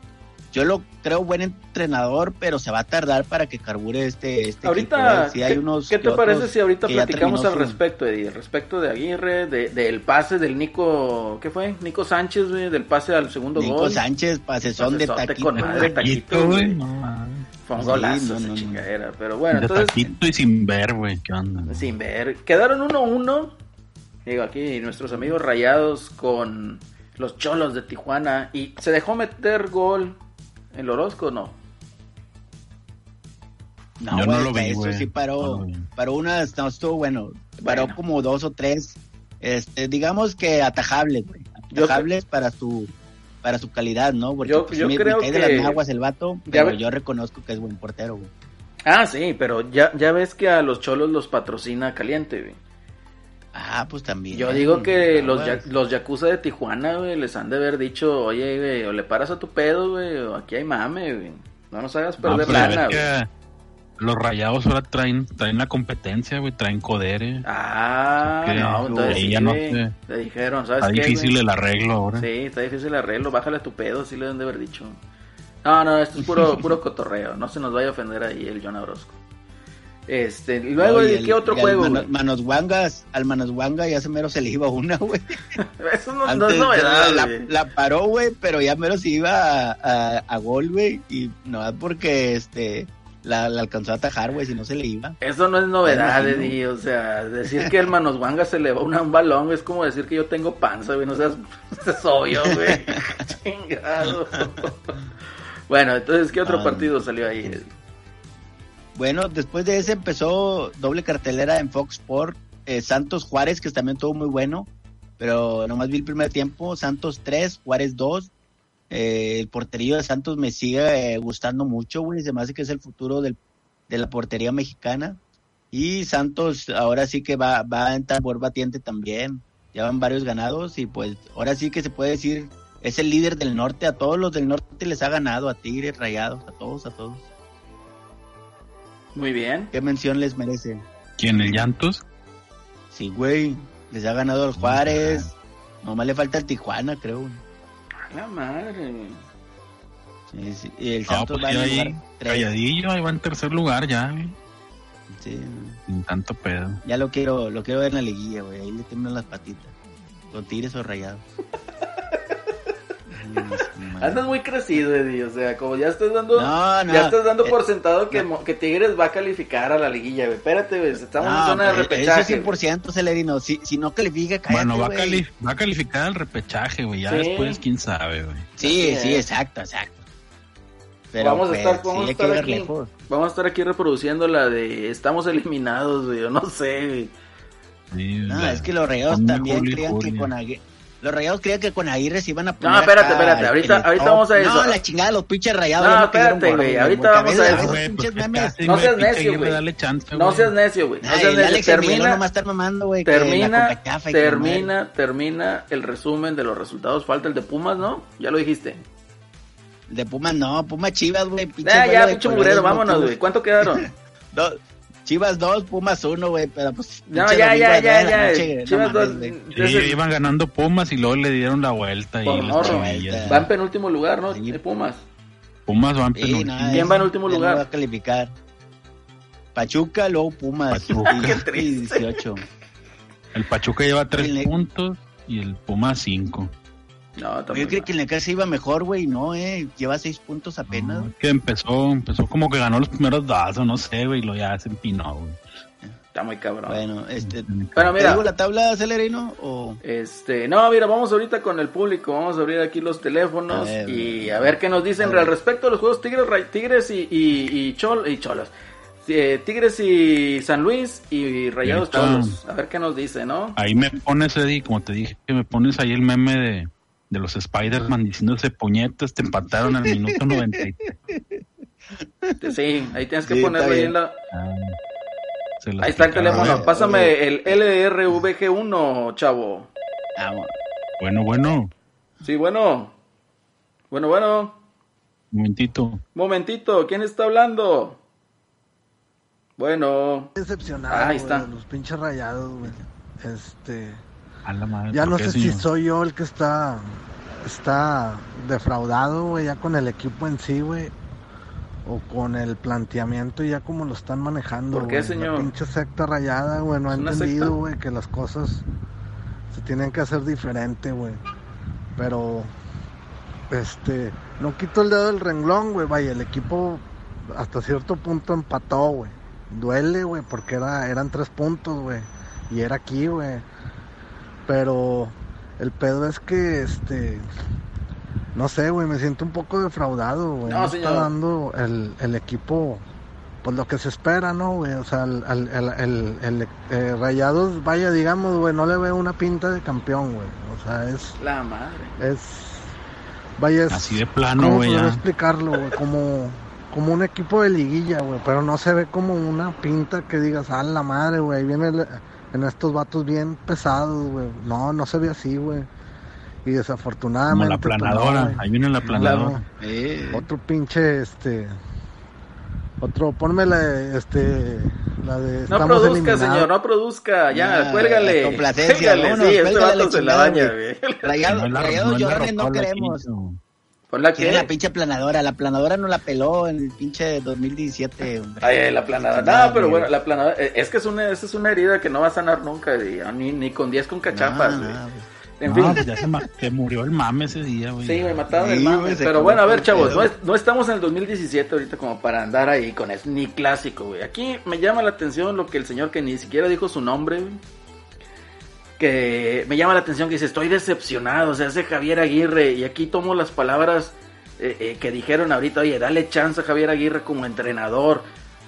Speaker 3: yo lo creo buen entrenador, pero se va a tardar para que carbure este, este
Speaker 2: Ahorita.
Speaker 3: Sí, hay
Speaker 2: ¿qué,
Speaker 3: unos
Speaker 2: qué
Speaker 3: que
Speaker 2: te parece si ahorita platicamos al
Speaker 3: su-
Speaker 2: respecto, Eddie? Respecto de Aguirre, de, del pase del Nico, ¿qué fue? Nico Sánchez, güey, del pase al segundo
Speaker 3: Nico
Speaker 2: gol.
Speaker 3: Sánchez, pasezón de
Speaker 2: Pasesote
Speaker 3: taquito,
Speaker 2: con madre,
Speaker 3: güey.
Speaker 2: taquito, güey. Fue un
Speaker 3: Sí,
Speaker 2: golazo
Speaker 3: no,
Speaker 2: esa
Speaker 3: no, no.
Speaker 2: chingadera. Pero bueno,
Speaker 4: de
Speaker 2: entonces,
Speaker 4: taquito y sin ver, güey. ¿Qué onda?
Speaker 2: sin ver, quedaron 1-1. Digo, aquí nuestros amigos rayados con los cholos de Tijuana. Y se dejó meter gol el Orozco, ¿no?
Speaker 3: No,
Speaker 4: Yo no
Speaker 3: güey,
Speaker 4: lo
Speaker 3: hasta
Speaker 4: vi,
Speaker 3: eso
Speaker 4: güey.
Speaker 3: sí
Speaker 4: No
Speaker 3: paró,
Speaker 4: lo
Speaker 3: paró una, no, estuvo bueno, paró
Speaker 2: Bueno.
Speaker 3: como dos o tres, este, digamos que atajables, güey,
Speaker 2: Yo
Speaker 3: atajables para su, para su calidad, ¿no? Porque
Speaker 2: Yo-
Speaker 3: pues,
Speaker 2: yo
Speaker 3: me, me
Speaker 2: creo
Speaker 3: de las naguas el vato, pero
Speaker 2: ve-
Speaker 3: yo reconozco que es buen portero, güey.
Speaker 2: Ah, sí, pero ya, ya ves que a los cholos los patrocina Caliente, güey.
Speaker 3: Ah, pues también.
Speaker 2: Yo digo que los, ya- los yakuza de Tijuana, güey, les han de haber dicho, oye, güey, o le paras a tu pedo, güey, o aquí hay mame, güey. No nos hagas
Speaker 4: No,
Speaker 2: perder
Speaker 4: pues, a ver
Speaker 2: lana, güey.
Speaker 4: que los rayados ahora traen, traen la competencia, güey, traen Codere.
Speaker 2: Ah,
Speaker 4: Que
Speaker 2: no, entonces
Speaker 4: ahí
Speaker 2: sí,
Speaker 4: ya no.
Speaker 2: Le dijeron, ¿sabes
Speaker 4: Está
Speaker 2: qué,
Speaker 4: difícil
Speaker 2: güey?
Speaker 4: el arreglo ahora.
Speaker 2: Sí, está difícil el arreglo, bájale a tu pedo, sí le deben de haber dicho. No, no, esto es puro, puro cotorreo, no se nos vaya a ofender ahí el John Orozco. Este, y luego,
Speaker 3: Oye,
Speaker 2: ¿y
Speaker 3: el-
Speaker 2: ¿qué otro
Speaker 3: al
Speaker 2: juego, güey?
Speaker 3: Manos Wangas, al Manos Wanga ya se mero se le iba una, güey.
Speaker 2: Eso no, no es novedad,
Speaker 3: la,
Speaker 2: güey.
Speaker 3: la paró, güey, pero ya mero se iba a, a, a gol, güey. Y no es porque este la, la alcanzó a atajar, güey, si no se le iba.
Speaker 2: Eso no es novedad,
Speaker 3: imagino.
Speaker 2: Eddie, o sea, decir que el Manoswanga se le va una- un balón es como decir que yo tengo panza, güey, no seas, es obvio, güey. Chingado. bueno, entonces, ¿qué otro
Speaker 3: Ah.
Speaker 2: partido salió ahí?
Speaker 3: Bueno, después de ese empezó doble cartelera en Fox Sport. eh, Santos Juárez, que también estuvo muy bueno. Pero nomás vi el primer tiempo. Santos 3, Juárez 2. Eh, el porterillo de Santos me sigue eh, gustando mucho, güey. Se me hace que es el futuro del- de la portería mexicana. Y Santos ahora sí que va, va a entrar por batiente también. Ya van varios ganados y pues ahora sí que se puede decir es el líder del norte. A todos los del norte les ha ganado, a Tigres, Rayados, a todos, a todos.
Speaker 2: Muy bien.
Speaker 3: ¿Qué mención les merece?
Speaker 4: ¿Quién, el Llantos?
Speaker 3: Sí, güey. Les ha ganado el Juárez. Nomás le falta el Tijuana, creo.
Speaker 2: A la madre.
Speaker 3: Sí, sí. Y el
Speaker 4: No,
Speaker 3: Santos
Speaker 4: pues
Speaker 3: va
Speaker 4: ahí, calladillo, ahí va en tercer lugar ya, güey.
Speaker 3: Sí.
Speaker 4: Sin tanto pedo.
Speaker 3: Ya lo quiero, lo quiero ver en la liguilla, güey. Ahí le tiemblan las patitas. Con tigres o rayados.
Speaker 2: Andas muy crecido, Eddie, o sea, como ya estás dando,
Speaker 3: No, no.
Speaker 2: ya estás dando
Speaker 3: Eh,
Speaker 2: por sentado que, Tigres va a calificar a la liguilla, güey. Espérate, güey, estamos en zona de
Speaker 3: pero
Speaker 2: repechaje.
Speaker 3: Eso es 100% Celerino. Si, si no califica, cállate,
Speaker 4: bueno, va a,
Speaker 3: güey.
Speaker 4: cali- va a calificar el repechaje, güey. Ya
Speaker 2: Sí.
Speaker 4: después, quién sabe, güey.
Speaker 3: Sí, sí,
Speaker 2: es.
Speaker 3: exacto, exacto.
Speaker 2: vamos a
Speaker 3: pues,
Speaker 2: estar, vamos
Speaker 3: sí,
Speaker 2: estar aquí.
Speaker 3: lejos.
Speaker 2: Vamos a estar aquí reproduciendo la de estamos eliminados, güey, no sé, güey.
Speaker 4: Sí,
Speaker 3: No,
Speaker 4: la-
Speaker 3: es que los
Speaker 4: ponme
Speaker 3: también
Speaker 4: Julio
Speaker 3: creían que con Aguirre... Los rayados creían que con Aguirre se iban a poner
Speaker 2: No, espérate, espérate, ahorita-
Speaker 3: el
Speaker 2: ahorita
Speaker 3: top.
Speaker 2: vamos a eso.
Speaker 3: No, la chingada, los pinches rayados.
Speaker 2: No, espérate, güey, ahorita vamos a eso. No seas necio, güey. No seas necio, güey. No seas necio. Termina,
Speaker 3: nomás estar mamando, güey,
Speaker 2: termina, termina, termina el resumen de los resultados. Falta el de Pumas, ¿no? Ya lo dijiste.
Speaker 3: De Pumas no, Pumas Chivas, güey. duelo
Speaker 2: ya,
Speaker 3: de
Speaker 2: pinche
Speaker 3: no,
Speaker 2: vámonos, güey. ¿Cuánto quedaron?
Speaker 3: Chivas 2, Pumas 1, güey, pero pues...
Speaker 2: No, ya, ya, ya, ya.
Speaker 3: noche, no
Speaker 2: Chivas
Speaker 3: güey.
Speaker 4: Sí,
Speaker 2: ese-
Speaker 4: iban ganando Pumas y luego le dieron la vuelta.
Speaker 2: Por
Speaker 4: y
Speaker 2: morro. Va en penúltimo lugar, ¿no?
Speaker 3: Sí.
Speaker 2: Pumas.
Speaker 4: Pumas van
Speaker 3: Sí,
Speaker 4: penúltimo.
Speaker 3: no,
Speaker 2: ¿Quién va en último
Speaker 3: ya no
Speaker 2: lugar?
Speaker 3: va a calificar. Pachuca, luego Pumas.
Speaker 4: Pachuca.
Speaker 3: y-
Speaker 2: Qué triste.
Speaker 3: 18.
Speaker 4: El Pachuca lleva tres
Speaker 3: El Ne-
Speaker 4: puntos y el Pumas cinco.
Speaker 2: No,
Speaker 3: Yo creí que el Necaxa iba mejor, güey, no, eh. Lleva 6 puntos apenas.
Speaker 4: No, es que empezó, empezó como que ganó los primeros dos, o no sé, güey, y lo ya se empinó, güey.
Speaker 2: Está muy cabrón.
Speaker 3: Bueno, este...
Speaker 2: Bueno,
Speaker 3: ¿Te
Speaker 2: mira.
Speaker 3: digo la tabla, Celerino? O...
Speaker 2: Este, no, mira, vamos ahorita con el público, vamos a abrir aquí los teléfonos
Speaker 3: A ver,
Speaker 2: y a ver qué nos dicen al respecto de los juegos Tigres, Tigres y, y, y, Chol- y Cholos. Sí, eh, Tigres y San Luis y Rayados. Cholos. A ver qué nos dice, ¿no?
Speaker 4: Ahí me pones, Eddie, como te dije, que me pones ahí el meme de, de los Spider-Man diciéndose puñetas, te empataron al minuto 93.
Speaker 2: Sí, ahí tienes que
Speaker 3: Sí,
Speaker 2: ponerlo
Speaker 3: está
Speaker 2: ahí en la...
Speaker 4: Ah,
Speaker 2: Ahí está el teléfono, pásame el LRVG1, chavo.
Speaker 3: Vamos.
Speaker 4: Bueno, bueno,
Speaker 2: Sí, bueno. Bueno, bueno.
Speaker 4: momentito.
Speaker 2: Momentito, ¿quién está hablando? Bueno.
Speaker 5: decepcionado,
Speaker 2: Ahí está.
Speaker 5: los pinches rayados, güey. Este,
Speaker 4: A la madre,
Speaker 5: ya
Speaker 4: ¿por
Speaker 5: no sé si soy yo el que está está defraudado, güey, ya con el equipo en sí, güey, o con el planteamiento y ya como lo están manejando.
Speaker 2: ¿Por qué, señor?
Speaker 5: La pinche secta rayada, güey, no ha
Speaker 2: ¿Es una
Speaker 5: entendido, güey, que las cosas se tienen que hacer diferente, güey. Pero este, no quito el dedo del renglón, güey, vaya, el equipo hasta cierto punto empató, güey. Duele, güey, porque era, eran tres puntos, güey. Y era aquí, güey. Pero el pedo es que, este, no sé, güey, me siento un poco defraudado, güey.
Speaker 2: No,
Speaker 5: No, está dando el, el equipo, pues lo que se espera, ¿no, güey? O sea, el, el, el, el- el, eh, Rayados, vaya, digamos, güey, no le veo una pinta de campeón, güey. O sea, es,
Speaker 2: La madre.
Speaker 5: es, vaya, es,
Speaker 4: Así de plano,
Speaker 5: ¿Cómo
Speaker 4: güey, ya.
Speaker 5: explicarlo, güey? Como, como un equipo de liguilla, güey. Pero no se ve como una pinta que digas, ah, la madre, güey. Ahí viene el, en estos vatos bien pesados, güey. No, no se ve así, güey. Y desafortunadamente.
Speaker 4: Como la
Speaker 5: pues, no,
Speaker 4: planadora.
Speaker 5: güey.
Speaker 4: Ahí viene la planadora.
Speaker 5: Claro.
Speaker 3: Eh,
Speaker 5: Otro pinche, este. Otro, ponme la, este. La de.
Speaker 2: No produzca,
Speaker 5: eliminados.
Speaker 2: señor, no produzca. Ya,
Speaker 3: Ah,
Speaker 2: cuélgale.
Speaker 3: complacencia,
Speaker 2: sí, este vato se la baña,
Speaker 3: güey. Rayados,
Speaker 4: No
Speaker 3: rayados
Speaker 4: no
Speaker 3: queremos.
Speaker 2: Pon la
Speaker 3: Tiene
Speaker 2: que.
Speaker 3: la pinche planadora. La planadora no la peló en el pinche 2017, hombre.
Speaker 2: Ay, la planadora.
Speaker 3: Chingada,
Speaker 2: No, pero bueno, la planadora. eh, Es que es una, esa es una herida que no va a sanar nunca, y- ni, ni con 10 con cachapas,
Speaker 3: No,
Speaker 2: güey. En
Speaker 4: No,
Speaker 2: fin.
Speaker 4: pues ya se, se murió el mame ese día, güey.
Speaker 2: Sí, me mataron
Speaker 3: Sí,
Speaker 2: el mame. Pero bueno, a ver, chavos, no, es- no estamos en el 2017 ahorita como para andar ahí con eso, ni clásico, güey. Aquí me llama la atención lo que el señor que ni siquiera dijo su nombre, güey. Que me llama la atención que dice, estoy decepcionado, se hace Javier Aguirre. Y aquí tomo las palabras eh, eh, que dijeron ahorita, oye, dale chance a Javier Aguirre como entrenador.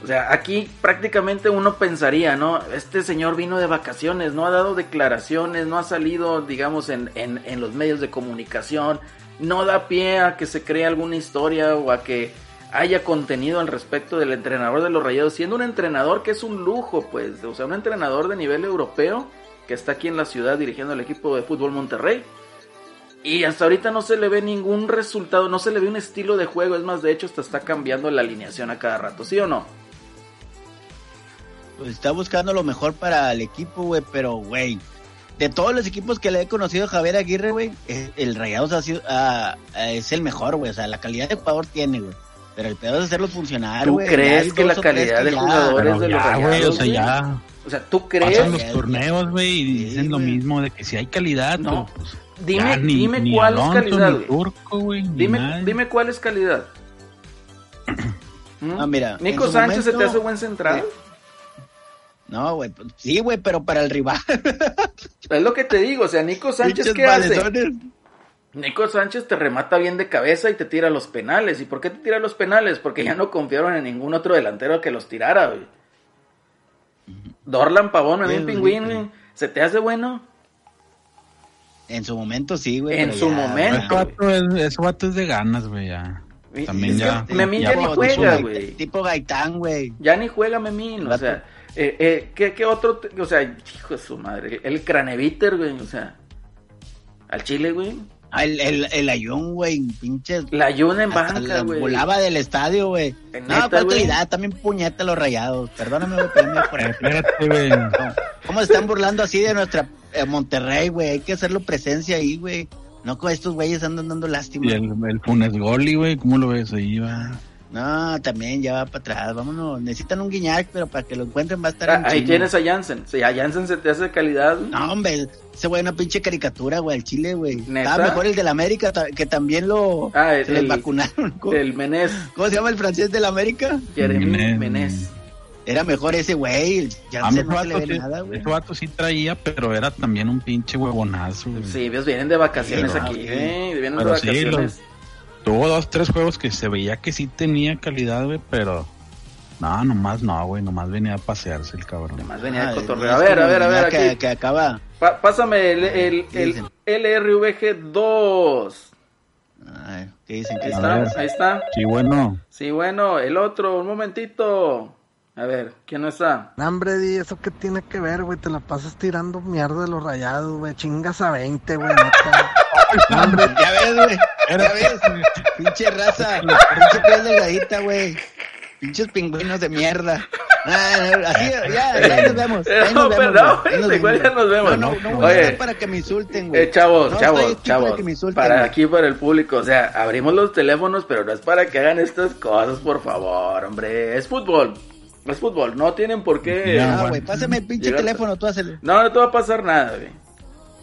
Speaker 2: O sea, aquí prácticamente uno pensaría, ¿no? Este señor vino de vacaciones, no ha dado declaraciones, no ha salido, digamos, en, en, en los medios de comunicación, no da pie a que se cree alguna historia o a que haya contenido al respecto del entrenador de los Rayados, siendo un entrenador que es un lujo, pues, o sea, un entrenador de nivel europeo que está aquí en la ciudad dirigiendo el equipo de fútbol Monterrey. Y hasta ahorita no se le ve ningún resultado, no se le ve un estilo de juego, es más, de hecho, hasta está cambiando la alineación a cada rato, ¿sí o no?
Speaker 3: Pues está buscando lo mejor para el equipo, güey, pero, güey, de todos los equipos que le he conocido a Javier Aguirre, güey, eh, el Rayados ha sido, ah, ah, es el mejor, güey, o sea, la calidad de jugador tiene, güey. Pero el pedo es hacerlos funcionar,
Speaker 2: ¿Tú
Speaker 3: güey.
Speaker 2: crees
Speaker 3: Ya hay
Speaker 2: que la calidad de jugadores de los
Speaker 4: o
Speaker 2: Rayados,
Speaker 4: sea,
Speaker 2: güey?
Speaker 4: ya
Speaker 2: O sea, ¿tú crees?
Speaker 4: pasan los torneos, güey, y
Speaker 3: Sí,
Speaker 4: dicen lo mismo de que si hay calidad,
Speaker 2: No.
Speaker 4: pero, pues,
Speaker 2: Dime,
Speaker 4: ya ni-
Speaker 2: dime
Speaker 4: ni
Speaker 2: cuál es calidad,
Speaker 4: ni. Turco,
Speaker 2: Dime,
Speaker 4: nadie.
Speaker 2: dime cuál es calidad. ¿Mm?
Speaker 3: Ah, mira,
Speaker 2: Nico Sánchez se te hace buen central.
Speaker 3: No, güey, pues, sí, güey, pero para el rival.
Speaker 2: Es lo que te digo, o sea, Nico Sánchez, ¿qué hace? Nico Sánchez te remata bien de cabeza y te tira los penales. ¿Y por qué te tira los penales? Porque ya no confiaron en ningún otro delantero que los tirara, güey. Dorlan Pavón, bien pingüín, güey. ¿Se te hace bueno?
Speaker 3: En su momento sí, güey.
Speaker 2: En su
Speaker 3: ya,
Speaker 2: momento.
Speaker 4: Ese vato es, ese vato es de ganas, güey, ya. También ya.
Speaker 2: que Memín ya
Speaker 4: ya
Speaker 2: ni juega, güey.
Speaker 3: Tipo Gaitán, güey.
Speaker 2: Ya ni juega Memín, o sea, eh, eh, ¿qué, qué otro? o sea, hijo de su madre, el Craneviter, güey, o sea, al Chile, güey.
Speaker 3: Ah, el, el, el Ayun, güey, pinche.
Speaker 2: La Ayuna en banca, güey.
Speaker 3: volaba del estadio, güey. No, calidad, también puñeta los rayados. Perdóname, güey, por
Speaker 4: Espérate, güey.
Speaker 3: ¿Cómo se están burlando así de nuestra eh, Monterrey, güey? Hay que hacerlo presencia ahí, güey. No con estos güeyes andan dando lástima.
Speaker 4: Y el, el Funes Goli, güey, ¿cómo lo ves ahí, va?
Speaker 3: No, también ya va para atrás. Vámonos. Necesitan un guiñac, pero para que lo encuentren va a estar
Speaker 2: Ah,
Speaker 3: en
Speaker 2: ahí tienes a Jansen. Si a Jansen se te hace de calidad.
Speaker 3: No, hombre, ese güey una pinche caricatura, güey, al Chile, güey. Estaba mejor el del América, que también lo
Speaker 2: Ah, el-
Speaker 3: se les
Speaker 2: el-
Speaker 3: vacunaron. ¿Cómo,
Speaker 2: el Menés,
Speaker 3: cómo se llama el francés del América?
Speaker 2: Jeremy
Speaker 4: Menés.
Speaker 3: Era mejor ese güey. el Jansen no se le ve
Speaker 4: sí,
Speaker 3: nada, güey.
Speaker 4: ese vato sí traía, pero era también un pinche huevonazo, güey.
Speaker 2: Sí, ellos vienen de vacaciones
Speaker 3: Sí,
Speaker 2: aquí,
Speaker 3: sí.
Speaker 2: eh, vienen
Speaker 4: Pero
Speaker 2: de
Speaker 4: sí,
Speaker 2: vacaciones.
Speaker 4: Tuvo dos, tres juegos que se veía que sí tenía calidad, güey, pero... No, nomás no, güey, nomás venía a pasearse el cabrón.
Speaker 2: Además venía
Speaker 3: Ah,
Speaker 2: de
Speaker 3: no
Speaker 2: cotorreo.
Speaker 3: es
Speaker 2: A ver, a ver, a ver,
Speaker 3: que,
Speaker 2: aquí.
Speaker 3: que acaba.
Speaker 2: Pa- pásame el, el,
Speaker 3: ¿Qué
Speaker 2: el? LRVG 2.
Speaker 3: Ay, ¿Qué dicen? ¿Qué
Speaker 2: Ahí?
Speaker 4: A
Speaker 2: está, ahí está.
Speaker 4: Sí, bueno,
Speaker 2: Sí, bueno, el otro, un momentito. A ver, ¿quién no está?
Speaker 5: Hombre, Di, ¿eso qué tiene que ver, güey? Te la pasas tirando mierda de los rayados, güey. Chingas a 20, güey, hombre,
Speaker 3: Ya ves, güey. Ya ves. Pinche raza. Pinche piel delgadita, güey. Pinches pingüinos de mierda. Ah, no, así, ya, ya nos vemos.
Speaker 2: No,
Speaker 3: nos vemos,
Speaker 2: no,
Speaker 3: güey, ya nos
Speaker 2: igual
Speaker 3: vemos.
Speaker 2: ya nos vemos.
Speaker 3: No, no, no voy
Speaker 2: Oye.
Speaker 3: a para que me insulten, güey.
Speaker 2: Eh, chavos,
Speaker 3: No
Speaker 2: chavos,
Speaker 3: aquí
Speaker 2: chavos.
Speaker 3: Para que me insulten,
Speaker 2: para
Speaker 3: güey.
Speaker 2: aquí, para el público. O sea, abrimos los teléfonos, pero no es para que hagan estas cosas, por favor, hombre. Es fútbol. Es fútbol. No tienen por qué.
Speaker 3: Ah, güey, pásame el pinche teléfono, tú hazle.
Speaker 2: No, no te va a pasar nada, güey.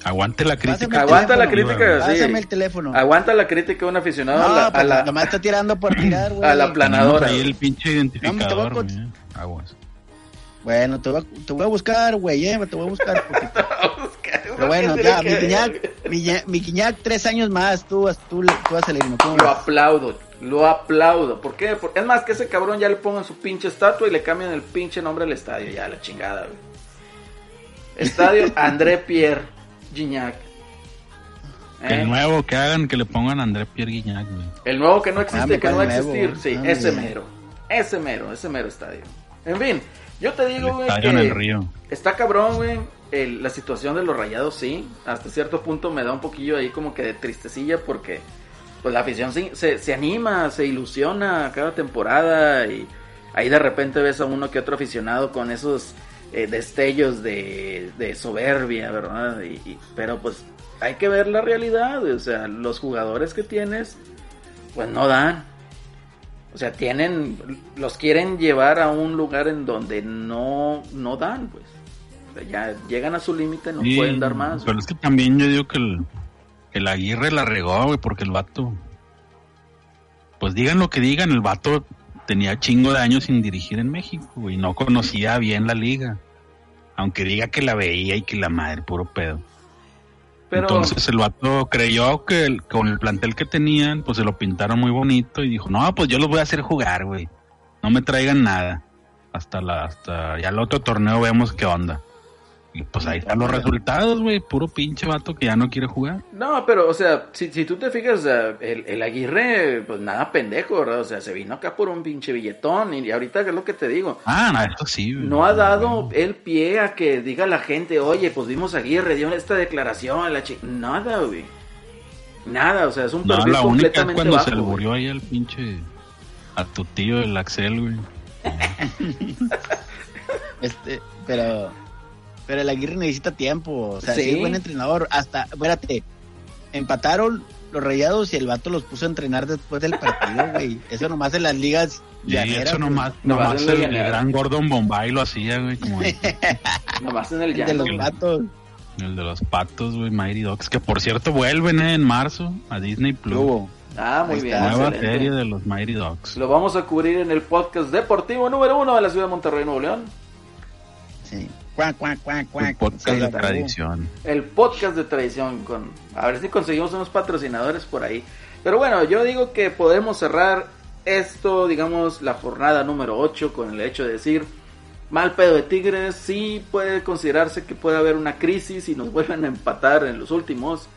Speaker 4: Aguante la crítica.
Speaker 2: Aguanta la crítica, sí.
Speaker 3: Pásame el teléfono.
Speaker 2: Aguanta la crítica de un aficionado
Speaker 3: No,
Speaker 2: a la, a
Speaker 3: pues,
Speaker 2: la-
Speaker 3: nomás está tirando por tirar, güey.
Speaker 2: a la planadora.
Speaker 4: Ahí el pinche
Speaker 3: No, te voy a
Speaker 4: identificador. Aguas.
Speaker 3: Bueno, te voy, a, te voy a buscar, güey, eh, te voy a buscar. poquito. Pero bueno,
Speaker 2: ¿Qué
Speaker 3: ya, mi Guiñac, mi, mi Guiñac, tres años más, tú, tú, tú vas a leer, ¿cómo
Speaker 2: Lo aplaudo, lo aplaudo. ¿Por qué? Porque es más que ese cabrón ya le pongan su pinche estatua y le cambian el pinche nombre al estadio. Ya, la chingada, güey. Estadio André Pierre Gignac.
Speaker 4: Que
Speaker 2: ¿Eh?
Speaker 4: el nuevo que hagan, que le pongan a André Pierre Guignac, güey.
Speaker 2: El nuevo que no existe,
Speaker 3: Ah,
Speaker 2: que no va a existir. Sí,
Speaker 3: Ah,
Speaker 2: ese mero. Ese mero, ese mero estadio. En fin, Yo te
Speaker 4: El
Speaker 2: digo, güey,
Speaker 4: estadio en el
Speaker 2: que
Speaker 4: río.
Speaker 2: está cabrón, güey. La situación de los rayados, sí. Hasta cierto punto me da un poquillo ahí como que de tristecilla porque pues la afición se, se, se anima, se ilusiona cada temporada y ahí de repente ves a uno que otro aficionado con esos eh, destellos de, de soberbia, ¿verdad? Y, y- pero pues hay que ver la realidad, o sea, los jugadores que tienes pues no dan. O sea, tienen, los quieren llevar a un lugar en donde no, no dan, pues. O sea, ya llegan a su límite, no
Speaker 4: Sí,
Speaker 2: pueden dar más.
Speaker 4: Pero es que también yo digo que el, el Aguirre la regó, güey, porque el vato. Pues digan lo que digan, el vato tenía chingo de años sin dirigir en México, güey, no conocía bien la liga. Aunque diga que la veía y que la madre, puro pedo.
Speaker 2: Pero,
Speaker 4: Entonces el vato creyó que el- con el plantel que tenían, pues se lo pintaron muy bonito y dijo, no, pues yo los voy a hacer jugar, güey. No me traigan nada. Hasta la, hasta ya el otro torneo vemos qué onda. Y pues ahí están los resultados, güey. Puro pinche vato que ya no quiere jugar.
Speaker 2: no, pero, o sea, si, si tú te fijas, el, el Aguirre, pues nada pendejo, ¿verdad? O sea, se vino acá por un pinche billetón y ahorita, ¿qué es lo que te digo?
Speaker 4: Ah, no, esto sí, güey.
Speaker 2: No ha dado el pie a que diga la gente, oye, pues vimos a Aguirre, dio esta declaración, la chi-". Nada, güey. Nada, o sea, es un
Speaker 4: No,
Speaker 2: perfil
Speaker 4: la única es
Speaker 2: completamente
Speaker 4: cuando
Speaker 2: bajo,
Speaker 4: se le murió ahí al pinche. A tu tío, el Axel, güey.
Speaker 3: Este, pero, pero el Aguirre necesita tiempo. O sea,
Speaker 2: Sí.
Speaker 3: sí. es buen entrenador. Hasta, espérate, empataron los rayados y el vato los puso a entrenar después del partido, güey. Eso nomás en las ligas
Speaker 4: Y
Speaker 3: llaneras,
Speaker 4: eso nomás,
Speaker 2: Nomás
Speaker 4: nomás el, gran Gordon Bombay lo hacía, güey, como el,
Speaker 2: Nomás en el
Speaker 3: El de los vatos.
Speaker 4: el de los patos, güey, Mighty Dogs. Que por cierto vuelven eh, en marzo a Disney Plus.
Speaker 3: Hubo.
Speaker 2: Ah, muy bien.
Speaker 4: Nueva
Speaker 2: excelente.
Speaker 4: serie de los Mighty Dogs.
Speaker 2: Lo vamos a cubrir en el podcast deportivo número uno de la ciudad de Monterrey, Nuevo León.
Speaker 3: Sí. Cuac, cuac, cuac, cuac.
Speaker 4: podcast
Speaker 3: Se
Speaker 4: de
Speaker 3: acabó.
Speaker 4: tradición.
Speaker 2: El podcast de tradición con... A ver si conseguimos unos patrocinadores por ahí. Pero bueno, yo digo que podemos cerrar esto, digamos, la jornada número 8 con el hecho de decir... Mal pedo de Tigres, sí puede considerarse que puede haber una crisis y nos vuelven a empatar en los últimos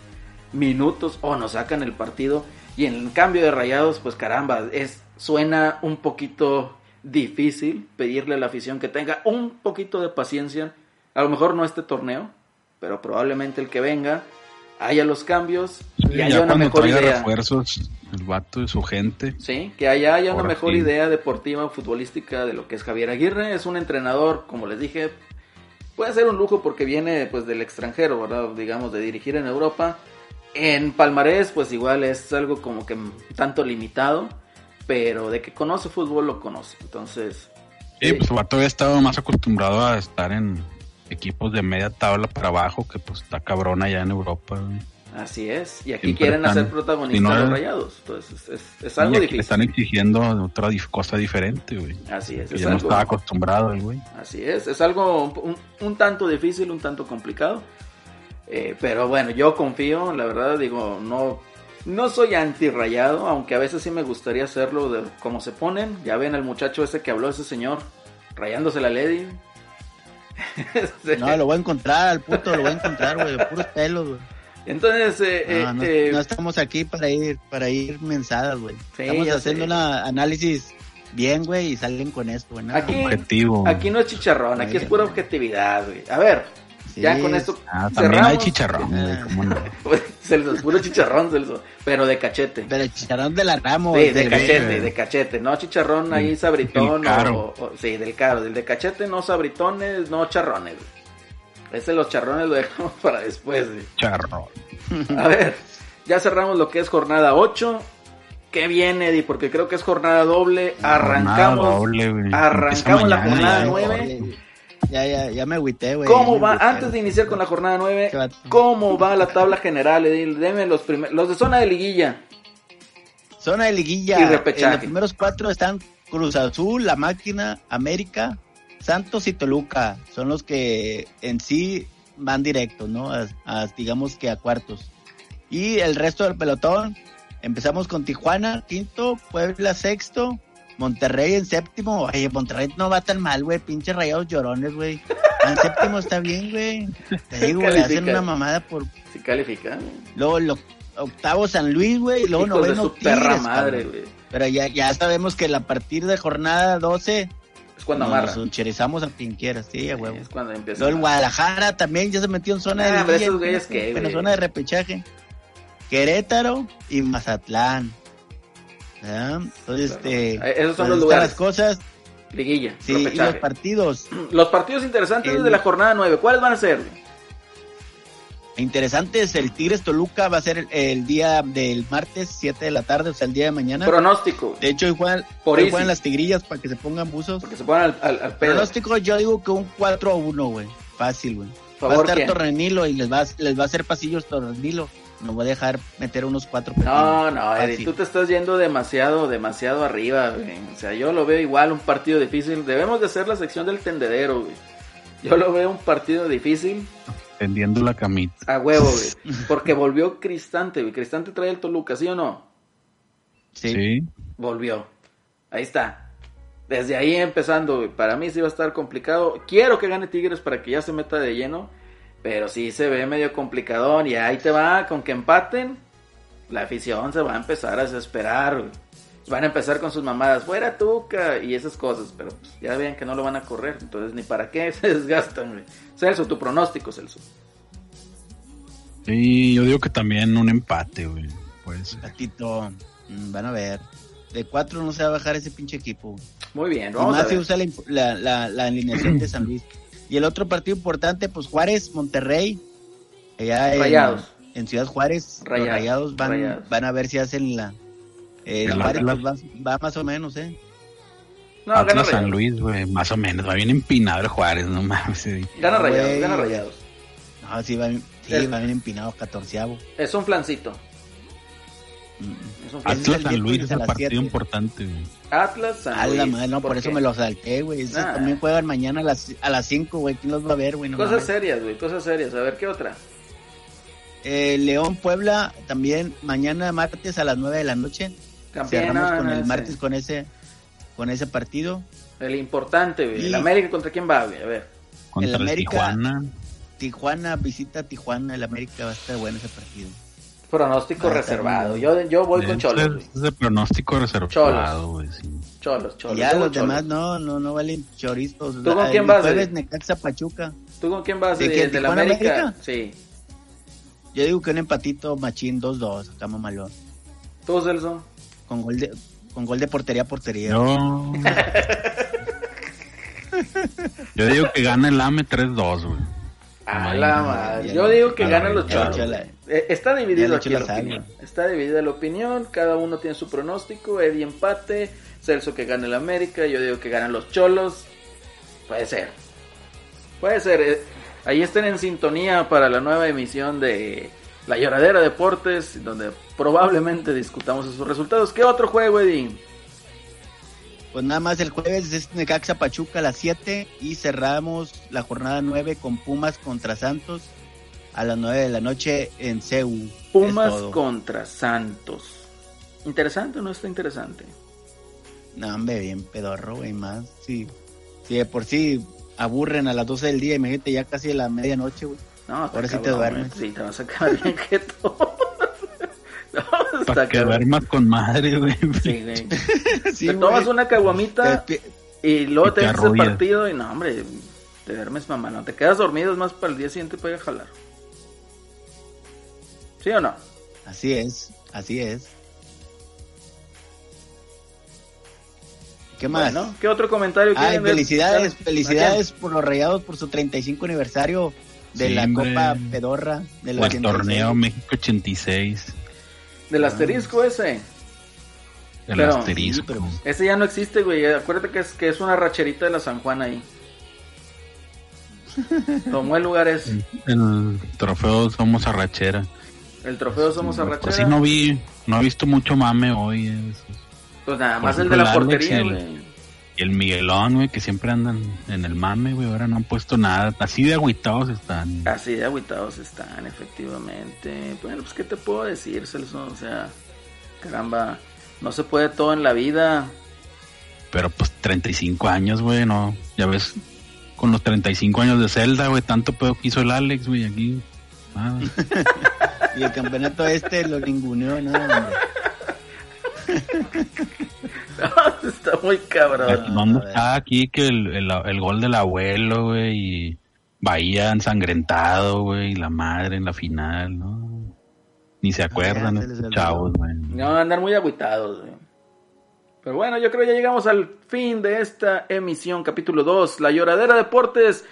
Speaker 2: minutos o nos sacan el partido. Y en el cambio de rayados, pues caramba, es, suena un poquito difícil pedirle a la afición que tenga un poquito de paciencia. A lo mejor no este torneo, pero probablemente el que venga haya los cambios y
Speaker 4: Sí,
Speaker 2: haya
Speaker 4: ya
Speaker 2: una mejor idea.
Speaker 4: refuerzos, el vato y su gente.
Speaker 2: Sí, que haya, haya una mejor
Speaker 4: fin.
Speaker 2: idea deportiva, futbolística de lo que es Javier Aguirre. Es un entrenador, como les dije, puede ser un lujo porque viene pues del extranjero, ¿verdad? Digamos, de dirigir en Europa. En Palmarés, pues igual es algo como que tanto limitado, pero de que conoce fútbol lo conoce. Entonces,
Speaker 4: Sí, pues el vato había estado más acostumbrado a estar en equipos de media tabla para abajo, que pues está cabrón allá en Europa. güey.
Speaker 2: así es. Y aquí
Speaker 4: Siempre
Speaker 2: quieren
Speaker 4: están-
Speaker 2: hacer protagonistas
Speaker 4: si no
Speaker 2: los rayados. Entonces, es, es- algo difícil.
Speaker 4: están exigiendo otra dif- cosa diferente, güey.
Speaker 2: Así es, es
Speaker 4: ya no estaba acostumbrado el güey.
Speaker 2: Así es, es algo un, un- un tanto difícil, un tanto complicado. Eh, pero bueno, yo confío, la verdad, digo, no, no soy anti-rayado, aunque a veces sí me gustaría hacerlo de cómo se ponen. Ya ven el muchacho ese que habló, ese señor, rayándose la lady.
Speaker 3: No, lo voy a encontrar, al puto, lo voy a encontrar, güey, puros pelos, güey.
Speaker 2: Entonces, eh, eh,
Speaker 3: No, no,
Speaker 2: eh,
Speaker 3: no estamos aquí para ir, para ir mensadas, güey.
Speaker 2: Sí,
Speaker 3: estamos haciendo un análisis bien, güey, y salen con esto, güey.
Speaker 2: Aquí-.
Speaker 4: Objetivo.
Speaker 2: aquí no es chicharrón, aquí es pura objetividad, güey. A ver,
Speaker 3: Sí,
Speaker 2: ya con esto
Speaker 4: Ah, también hay chicharrón,
Speaker 3: Ah.
Speaker 4: cómo no.
Speaker 2: Celso, es puro chicharrón, Celso, pero de cachete.
Speaker 3: Pero el chicharrón de la Ramos.
Speaker 2: Sí, de cachete, de cachete, no chicharrón ahí sabritón
Speaker 4: caro.
Speaker 2: o, o- sí, del caro, del de cachete no sabritones, no charrones. Ese los charrones lo dejamos para después.
Speaker 4: Charrón.
Speaker 2: A ver, ya cerramos lo que es jornada 8. ¿Qué viene, Eddie? Porque creo que es jornada doble. Arrancamos,
Speaker 4: Jornada doble,
Speaker 2: arrancamos la jornada
Speaker 4: ya,
Speaker 2: nueve.
Speaker 3: Ya, ya, ya me agüité, güey.
Speaker 2: ¿Cómo va?
Speaker 3: agüité,
Speaker 2: Antes de iniciar con la jornada 9,
Speaker 3: Qué vato.
Speaker 2: ¿cómo va la tabla general, Eddie? Deme los primeros, los de zona de liguilla.
Speaker 3: Zona de liguilla.
Speaker 2: Y repechaje.
Speaker 3: En los primeros cuatro están Cruz Azul, La Máquina, América, Santos y Toluca. Son los que en sí van directos, ¿no? A, a, digamos que a cuartos. Y el resto del pelotón, empezamos con Tijuana, quinto, Puebla, sexto, Monterrey en séptimo. Oye, Monterrey no va tan mal, güey. Pinches rayados llorones, güey. En séptimo está bien, güey. Te digo, güey, hacen una mamada por...
Speaker 2: Si califica.
Speaker 3: Luego, lo- octavo San Luis, güey. Luego
Speaker 2: Hijos de
Speaker 3: noveno
Speaker 2: su perra madre, güey.
Speaker 3: Pero ya, ya sabemos que a partir de jornada 12
Speaker 2: Es cuando
Speaker 3: Nos
Speaker 2: amarra.
Speaker 3: encherezamos a quien quiera, sí, a
Speaker 2: Sí,
Speaker 3: huevo.
Speaker 2: Es cuando empieza.
Speaker 3: Luego el Guadalajara también ya se metió en zona
Speaker 2: Ah,
Speaker 3: de
Speaker 2: pero esos güeyes
Speaker 3: la
Speaker 2: güey.
Speaker 3: zona de repechaje. Querétaro y Mazatlán. ¿Ah? Entonces,
Speaker 2: Claro.
Speaker 3: este,
Speaker 2: Eh, Esos son
Speaker 3: pues,
Speaker 2: los
Speaker 3: están
Speaker 2: lugares.
Speaker 3: las cosas.
Speaker 2: Liguilla.
Speaker 3: Sí, y los partidos.
Speaker 2: Los partidos interesantes
Speaker 3: El-
Speaker 2: de la jornada 9, ¿cuáles van a ser?
Speaker 3: Interesantes, el Tigres Toluca va a ser el, el día del martes, 7 de la tarde, o sea, el día de mañana.
Speaker 2: Pronóstico.
Speaker 3: de hecho, juegan,
Speaker 2: Por
Speaker 3: hoy juegan las tigrillas para que se pongan buzos.
Speaker 2: Porque se ponen al, al, al pedo.
Speaker 3: Pronóstico, yo digo que un 4 a 1, güey. Fácil, güey. Va a
Speaker 2: ¿Favor
Speaker 3: estar
Speaker 2: quién?
Speaker 3: Torrenilo y les va, a- les va a hacer pasillos Torrenilo. No voy a dejar meter unos cuatro
Speaker 2: No, no,
Speaker 3: Fácil.
Speaker 2: Eddie, tú te estás yendo demasiado, demasiado arriba, güey. O sea, yo lo veo igual, un partido difícil. Debemos de hacer la sección del tendedero, güey. Yo lo veo un partido difícil
Speaker 4: Tendiendo la camita.
Speaker 2: a huevo, güey. Porque volvió Cristante, güey. Cristante trae el Toluca, ¿sí o no?
Speaker 3: Sí.
Speaker 4: Sí.
Speaker 2: Volvió. Ahí está. Desde ahí empezando, güey. Para mí sí va a estar complicado. Quiero que gane Tigres para que ya se meta de lleno. Pero sí se ve medio complicadón. Y ahí te va, con que empaten. La afición se va a empezar a desesperar, güey. Van a empezar con sus mamadas, fuera Tuca y esas cosas. Pero pues, ya vean que no lo van a correr. Entonces ni para qué se desgastan, güey. Celso, tu pronóstico, Celso.
Speaker 4: Sí, yo digo que también un empate, güey. Pues
Speaker 3: Gatito, mm, van a ver. De cuatro no se va a bajar ese pinche equipo.
Speaker 2: Muy bien,
Speaker 3: Y
Speaker 2: vamos a
Speaker 3: más si
Speaker 2: ver.
Speaker 3: usa la, la, la alineación de San Luis. Y el otro partido importante, pues Juárez, Monterrey. Allá en-
Speaker 2: Rayados.
Speaker 3: En, Ciudad Juárez, los
Speaker 2: Rayados,
Speaker 3: rayados van,
Speaker 2: Rayados.
Speaker 3: van a ver si hacen la. eh,
Speaker 4: El
Speaker 3: Juárez pues, va, va más o menos, ¿eh?
Speaker 2: No, gana
Speaker 4: Atlas San
Speaker 2: Rayados.
Speaker 4: Luis, güey, más o menos. Va bien empinado el Juárez, no mames. sí.
Speaker 2: Gana Rayados, gana Rayados.
Speaker 3: No, sí, va, bien- sí,
Speaker 2: Es-
Speaker 3: va bien empinado, catorceavo.
Speaker 2: Es un flancito.
Speaker 4: Atlas
Speaker 3: el
Speaker 4: San Luis es
Speaker 3: las
Speaker 4: partido importante, güey.
Speaker 2: Atlas San
Speaker 3: A la
Speaker 2: Luis.
Speaker 3: madre, no, por, eso
Speaker 2: qué?
Speaker 3: me lo salté, güey. Esos
Speaker 2: Nah.
Speaker 3: también juegan mañana a las, a las 5, güey. ¿Quién los va a ver, güey? No
Speaker 2: Cosas
Speaker 3: mames.
Speaker 2: serias, güey, cosas serias. A ver, ¿qué otra?
Speaker 3: Eh, León Puebla también mañana martes a las 9 de la noche.
Speaker 2: Campeona,
Speaker 3: Cerramos con
Speaker 2: no,
Speaker 3: el
Speaker 2: ese.
Speaker 3: martes con ese con ese partido.
Speaker 2: El importante, güey.
Speaker 3: Y-
Speaker 2: El América contra quién va, güey. A ver.
Speaker 4: Contra
Speaker 3: El
Speaker 4: el
Speaker 3: América-
Speaker 4: Tijuana.
Speaker 3: Tijuana visita Tijuana, el América va a estar bueno ese partido.
Speaker 2: Pronóstico
Speaker 3: Ah,
Speaker 2: reservado. Yo, yo voy con Cholos,
Speaker 4: es- el pronóstico reservado, güey. sí.
Speaker 2: Cholos, Cholos.
Speaker 3: Y ya los
Speaker 2: Cholos.
Speaker 3: demás no, no, no valen chorizos.
Speaker 2: ¿Tú con
Speaker 3: El
Speaker 2: quién vas,
Speaker 3: jueves? Necaxa Pachuca.
Speaker 2: ¿Tú con quién vas?
Speaker 3: ¿De
Speaker 2: ¿De,
Speaker 3: qué,
Speaker 2: del
Speaker 3: Tijuana,
Speaker 2: América?
Speaker 3: América?
Speaker 2: Sí.
Speaker 3: Yo digo que un empatito machín 2-2, acá mamalón.
Speaker 2: ¿Tú, Celso?
Speaker 3: Con gol de con gol de portería a portería.
Speaker 4: Yo. Yo digo que gana el AME 3-2, güey.
Speaker 2: A la madre. Yo digo que ganan los. Cholos. Eh, Está dividido aquí la opinión. Está dividida la opinión. Cada uno tiene su pronóstico. Eddie empate. Celso que gana el América. Yo digo que ganan los Cholos. Puede ser. Puede ser. eh, Ahí estén en sintonía para la nueva emisión de La Lloradera Deportes, donde probablemente discutamos esos resultados. ¿Qué otro juego, Eddie?
Speaker 3: Pues nada más el jueves es Necaxa Pachuca a las 7 y cerramos la jornada 9 con Pumas contra Santos a las 9 de la noche en CEU.
Speaker 2: Pumas
Speaker 3: todo.
Speaker 2: contra Santos. ¿Interesante o no está interesante?
Speaker 3: No, hombre, bien pedorro, güey, más. Sí. Si de por sí aburren a las 12 del día, imagínate ya casi a la medianoche, güey.
Speaker 2: No,
Speaker 3: Ahora sí te duermes.
Speaker 2: Sí, te vas a quedar bien quieto. no,
Speaker 4: Para que
Speaker 2: cabrón.
Speaker 4: duermas con madre, güey.
Speaker 2: Sí, güey.
Speaker 3: Sí,
Speaker 2: te
Speaker 3: güey.
Speaker 2: tomas una caguamita
Speaker 3: Te
Speaker 2: y luego
Speaker 4: Y
Speaker 2: te ves el partido y no, hombre, te duermes mamá, no te quedas dormido, es más para el día siguiente para ir a jalar. ¿Sí o no?
Speaker 3: Así es, así es. ¿Qué más?
Speaker 2: Bueno, ¿qué otro comentario
Speaker 3: Ay,
Speaker 2: quieren ver?
Speaker 3: felicidades, felicidades por los rayados por su 35 aniversario de
Speaker 4: Sí,
Speaker 3: la
Speaker 4: hombre.
Speaker 3: Copa Pedorra del
Speaker 4: O el
Speaker 3: 86.
Speaker 4: torneo México 86.
Speaker 2: Del asterisco ese.
Speaker 4: El
Speaker 2: Pero-
Speaker 4: asterisco.
Speaker 3: Pero-
Speaker 2: Ese ya no existe, güey. Acuérdate que es, que es una racherita de la San Juan ahí. Tomó el lugar ese.
Speaker 4: El trofeo Somos Arrachera.
Speaker 2: El trofeo Somos
Speaker 4: Pues
Speaker 2: Arrachera.
Speaker 4: sí, no vi, no he visto mucho mame hoy. es-
Speaker 2: Pues nada más el de la portería, güey.
Speaker 4: Y el Miguelón, güey, que siempre andan en el mame, güey. Ahora no han puesto nada. Así de agüitados están.
Speaker 2: Así de agüitados están, efectivamente. Bueno, pues, ¿qué te puedo decir, Celso? O sea, caramba, no se puede todo en la vida.
Speaker 4: Pero pues 35 años, güey, no. Ya ves, con los 35 años de Zelda, güey, tanto pedo que hizo el Alex, güey, aquí. Nada.
Speaker 3: Y el campeonato este lo ninguneó, ¿no?
Speaker 2: Está muy cabrón.
Speaker 4: ¿Dónde está aquí que el, el, el gol del abuelo, güey? Y Bahía ensangrentado, güey, y la madre en la final, ¿no? Ni se acuerdan
Speaker 3: ya se les
Speaker 4: estos chavos, güey.
Speaker 2: No, andan muy agüitados, güey. Pero bueno, yo creo que ya llegamos al fin de esta emisión, capítulo 2, La Lloradera Deportes.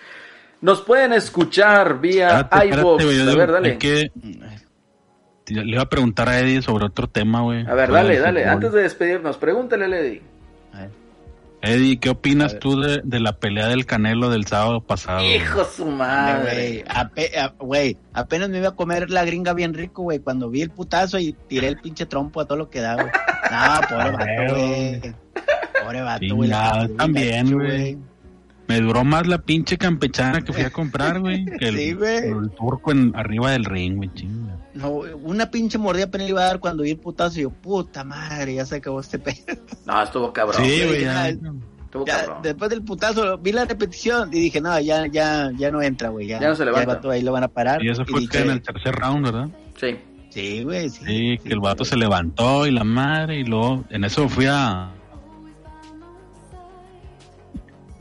Speaker 2: Nos pueden escuchar vía iVoox. A ver, dale.
Speaker 4: hay que- Le iba a preguntar a Eddie sobre otro tema, güey.
Speaker 2: A ver, dale, dale.
Speaker 4: fútbol.
Speaker 2: Antes de despedirnos, pregúntale.
Speaker 3: A ver.
Speaker 4: Eddie, ¿qué opinas tú de, de la pelea del Canelo del sábado pasado?
Speaker 2: Hijo su madre.
Speaker 3: güey, apenas me iba a comer la gringa bien rico, güey, cuando vi el putazo y tiré el pinche trompo a todo lo que da, güey. No, pobre vato, güey. Pobre vato, güey.
Speaker 4: También, güey. Me duró más la pinche campechana que fui a comprar, güey. que el,
Speaker 3: Sí, güey.
Speaker 4: el turco en, arriba del ring, güey, chinga.
Speaker 3: No, una pinche mordida apenas le iba a dar cuando vi el putazo y yo, puta madre, ya se acabó este pedo.
Speaker 2: No, estuvo cabrón.
Speaker 4: Sí,
Speaker 3: güey, ya-
Speaker 4: ya.
Speaker 2: Estuvo
Speaker 3: Ya,
Speaker 2: cabrón.
Speaker 3: después del putazo vi la repetición y dije, no, ya, ya, ya no entra, güey. Ya,
Speaker 2: Ya no se levanta.
Speaker 3: el vato ahí lo van a parar.
Speaker 4: Y eso fue
Speaker 3: dije,
Speaker 4: que en el tercer round, ¿verdad?
Speaker 2: Sí.
Speaker 3: Sí, güey, sí.
Speaker 4: Sí, que el vato
Speaker 3: sí,
Speaker 4: se levantó y la madre y luego en eso fui a...